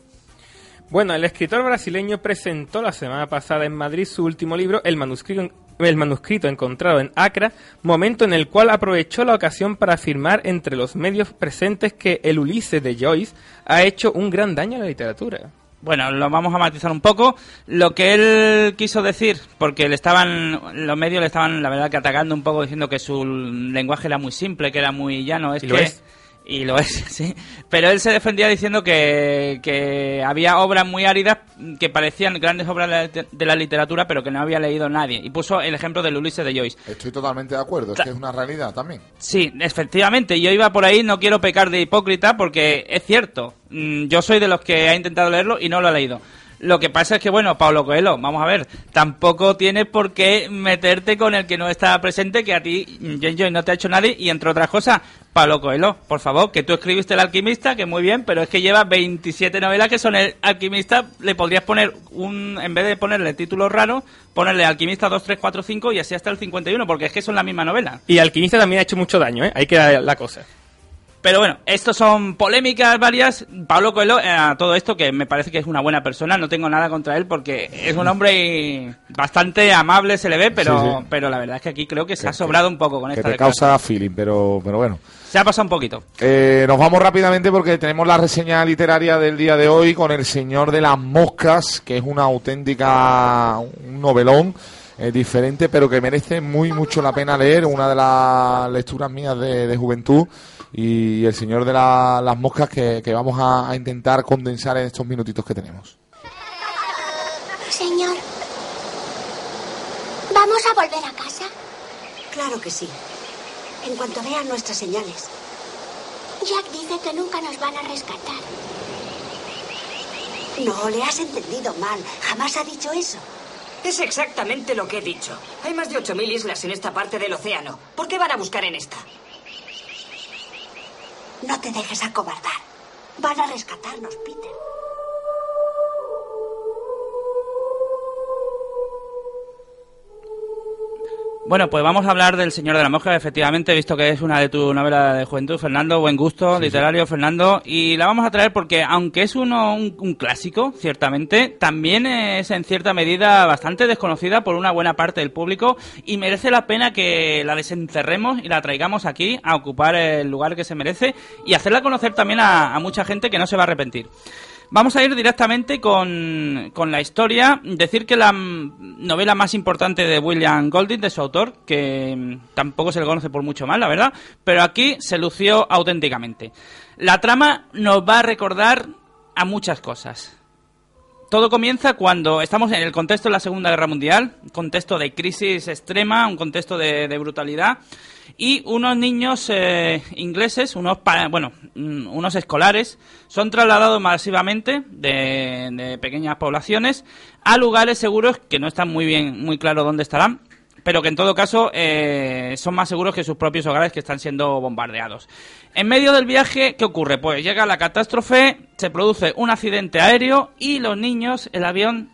Bueno, el escritor brasileño presentó la semana pasada en Madrid su último libro, El manuscrito, el manuscrito encontrado en Acra, momento en el cual aprovechó la ocasión para afirmar entre los medios presentes que el Ulises de Joyce ha hecho un gran daño a la literatura. Bueno, lo vamos a matizar un poco. Lo que él quiso decir, porque le estaban, los medios le estaban, la verdad, que atacando un poco diciendo que su lenguaje era muy simple, que era muy llano. Es Y que, lo es. Y lo es, sí. Pero él se defendía diciendo que, que había obras muy áridas que parecían grandes obras de la- literatura, pero que no había leído nadie. Y puso el ejemplo del Ulises de Joyce. Estoy totalmente de acuerdo, es que es una realidad también. Sí, efectivamente, yo iba por ahí, no quiero pecar de hipócrita porque es cierto, mm, yo soy de los que ha intentado leerlo y no lo ha leído. Lo que pasa es que, bueno, Pablo Coelho, vamos a ver, tampoco tienes por qué meterte con el que no está presente, que a ti, Joy, no te ha hecho nadie, y entre otras cosas, Pablo Coelho, por favor, que tú escribiste El Alquimista, que muy bien, pero es que lleva 27 novelas que son El Alquimista, le podrías poner un, en vez de ponerle títulos raros, ponerle Alquimista 2, 3, 4, 5 y así hasta el 51, porque es que son la misma novela. Y Alquimista también ha hecho mucho daño, ¿eh? Ahí queda la cosa. Pero bueno, estos son polémicas varias. Pablo Coelho, eh, a todo esto, que me parece que es una buena persona, no tengo nada contra él porque es un hombre bastante amable, se le ve, pero, Sí, sí. pero la verdad es que aquí creo que se ha sobrado un poco con Que esta te declaración. causa feeling, pero, pero bueno. Se ha pasado un poquito. Eh, nos vamos rápidamente porque tenemos la reseña literaria del día de hoy con El Señor de las Moscas, que es una auténtica, un novelón eh, diferente, pero que merece muy mucho la pena leer, una de las lecturas mías de, de juventud, y El Señor de la- las Moscas que, que vamos a, a intentar condensar en estos minutitos que tenemos. Señor, ¿vamos a volver a casa? Claro que sí. En cuanto vean nuestras señales. Jack dice que nunca nos van a rescatar. No, le has entendido mal. Jamás ha dicho eso. Es exactamente lo que he dicho. Hay más de 8.000 islas en esta parte del océano. ¿Por qué van a buscar en esta? No te dejes acobardar. Van a rescatarnos, Peter. Bueno, pues vamos a hablar del Señor de la Mosca, efectivamente, visto que es una de tus novelas de juventud, Fernando, buen gusto literario, Fernando, y la vamos a traer porque, aunque es uno un, un clásico, ciertamente, también es en cierta medida bastante desconocida por una buena parte del público y merece la pena que la desencerremos y la traigamos aquí a ocupar el lugar que se merece y hacerla conocer también a, a mucha gente que no se va a arrepentir. Vamos a ir directamente con, con la historia. Decir que la novela más importante de William Golding, de su autor, que mm, tampoco se le conoce por mucho más, la verdad, pero aquí se lució auténticamente. La trama nos va a recordar a muchas cosas. Todo comienza cuando estamos en el contexto de la Segunda Guerra Mundial, un contexto de crisis extrema, un contexto de, de brutalidad, y unos niños eh, ingleses, unos bueno, mm, unos escolares, son trasladados masivamente de, de pequeñas poblaciones a lugares seguros que no están muy bien, muy claro dónde estarán, pero que en todo caso eh, son más seguros que sus propios hogares que están siendo bombardeados. En medio del viaje, ¿qué ocurre? Pues llega la catástrofe, se produce un accidente aéreo y los niños, el avión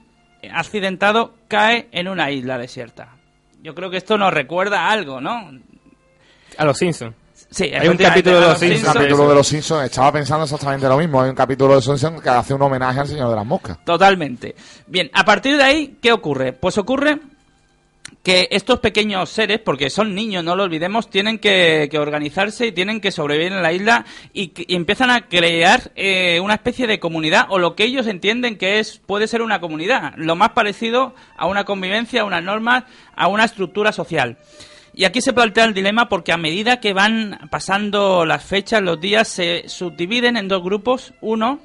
accidentado cae en una isla desierta. Yo creo que esto nos recuerda a algo, ¿no? A los Simpsons. Sí, Hay un capítulo de los Simpsons. Un capítulo de los Simpsons, estaba pensando exactamente lo mismo. Hay un capítulo de los Simpsons que hace un homenaje al Señor de las Moscas. Totalmente. Bien, a partir de ahí, ¿qué ocurre? Pues ocurre que estos pequeños seres, porque son niños, no lo olvidemos, tienen que, que organizarse y tienen que sobrevivir en la isla y, y empiezan a crear eh, una especie de comunidad o lo que ellos entienden que es puede ser una comunidad, lo más parecido a una convivencia, a unas normas, a una estructura social. Y aquí se plantea el dilema porque a medida que van pasando las fechas, los días, se subdividen en dos grupos. Uno,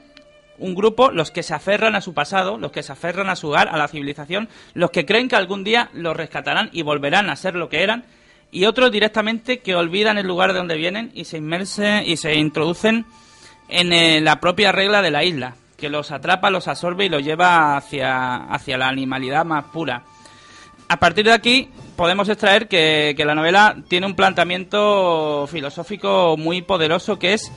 un grupo, los que se aferran a su pasado, los que se aferran a su hogar, a la civilización, los que creen que algún día los rescatarán y volverán a ser lo que eran. y otros directamente que olvidan el lugar de donde vienen y se inmersen y se introducen en eh, la propia regla de la isla, que los atrapa, los absorbe y los lleva hacia, hacia la animalidad más pura. A partir de aquí podemos extraer que, la novela tiene un planteamiento filosófico muy poderoso que es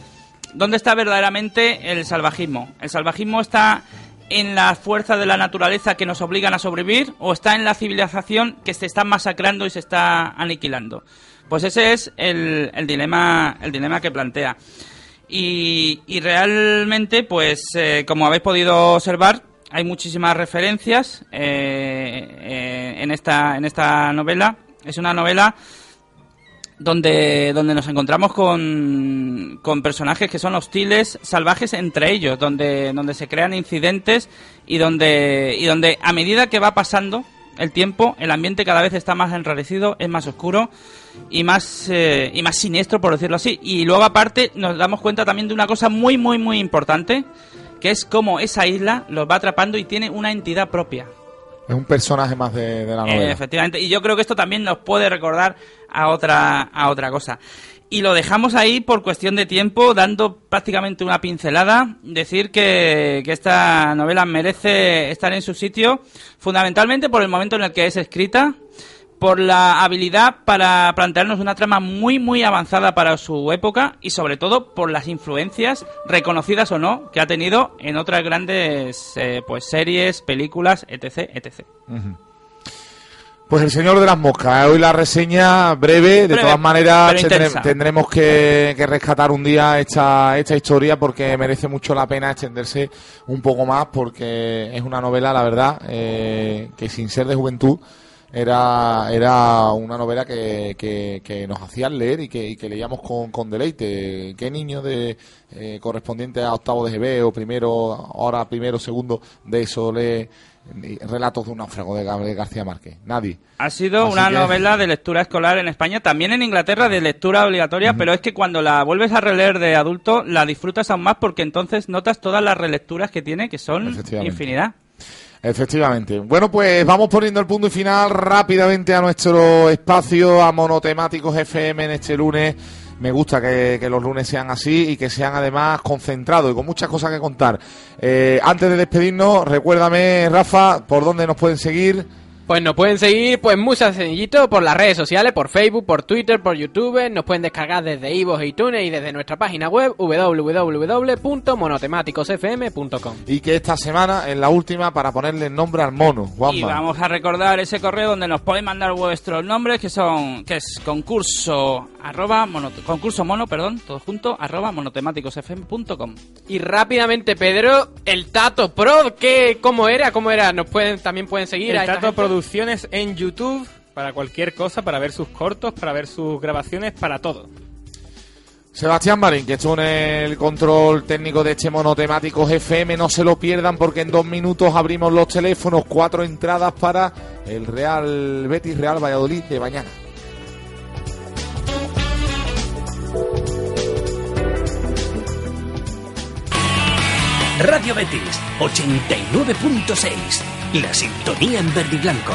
¿dónde está verdaderamente el salvajismo? ¿El salvajismo está en la fuerza de la naturaleza que nos obligan a sobrevivir o está en la civilización que se está masacrando y se está aniquilando? Pues ese es el, dilema, el dilema que plantea. Y, y realmente, pues, eh, como habéis podido observar, hay muchísimas referencias eh, eh, en, esta, en esta novela. Es una novela donde, donde nos encontramos con, con personajes que son hostiles, salvajes entre ellos, donde, donde se crean incidentes y donde, y donde a medida que va pasando el tiempo, el ambiente cada vez está más enrarecido, es más oscuro y más, eh, y más siniestro, por decirlo así. Y luego aparte nos damos cuenta también de una cosa muy, muy, muy importante, que es cómo esa isla los va atrapando y tiene una entidad propia. Es un personaje más de, de la novela. Eh, efectivamente, y yo creo que esto también nos puede recordar a otra, a otra cosa. Y lo dejamos ahí por cuestión de tiempo, dando prácticamente una pincelada. Decir que, que esta novela merece estar en su sitio, fundamentalmente por el momento en el que es escrita, por la habilidad para plantearnos una trama muy muy avanzada para su época y sobre todo por las influencias reconocidas o no que ha tenido en otras grandes eh, pues series, películas, etc, etc. Pues el señor de las moscas, hoy la reseña breve, de Breve, todas maneras tendremos que, que rescatar un día esta, esta historia porque merece mucho la pena extenderse un poco más porque es una novela, la verdad, eh, que sin ser de juventud era, era una novela que, que, que nos hacían leer y que, y que leíamos con, con deleite. ¿Qué niño de eh, correspondiente a octavo de GB o primero, ahora primero, segundo de eso lee relatos de un náufrago de Gabriel García Márquez? Nadie. Ha sido Así una que- novela de lectura escolar en España, también en Inglaterra de lectura obligatoria, pero es que cuando la vuelves a releer de adulto la disfrutas aún más porque entonces notas todas las relecturas que tiene, que son infinidad. Efectivamente. Bueno, pues vamos poniendo el punto y final rápidamente a nuestro espacio a monotemáticos FM en este lunes. Me gusta que, que los lunes sean así y que sean además concentrados y con muchas cosas que contar. Eh, antes de despedirnos, recuérdame, Rafa, por dónde nos pueden seguir. Pues nos pueden seguir, pues muy sencillito, por las redes sociales, por Facebook, por Twitter, por YouTube, nos pueden descargar desde iVoox y iTunes y desde nuestra página web www.monotemáticosfm.com. Y que esta semana es la última para ponerle el nombre al mono. Y vamos a recordar ese correo donde nos pueden mandar vuestros nombres, que son, que es concurso arroba mono, concurso mono, perdón, todo junto, arroba monotemáticosfm.com. Y rápidamente, Pedro, el Tato Pro, ¿qué, ¿cómo era? ¿Cómo era? Nos pueden, también pueden seguir El Tato gente. Producciones en YouTube para cualquier cosa, para ver sus cortos, para ver sus grabaciones, para todo. Sebastián Marín, que estuvo en el control técnico de este monotemáticos FM, no se lo pierdan porque en dos minutos abrimos los teléfonos, cuatro entradas para el Real Betis Real Valladolid de mañana. Radio Betis 89.6. La sintonía en verde y blanco.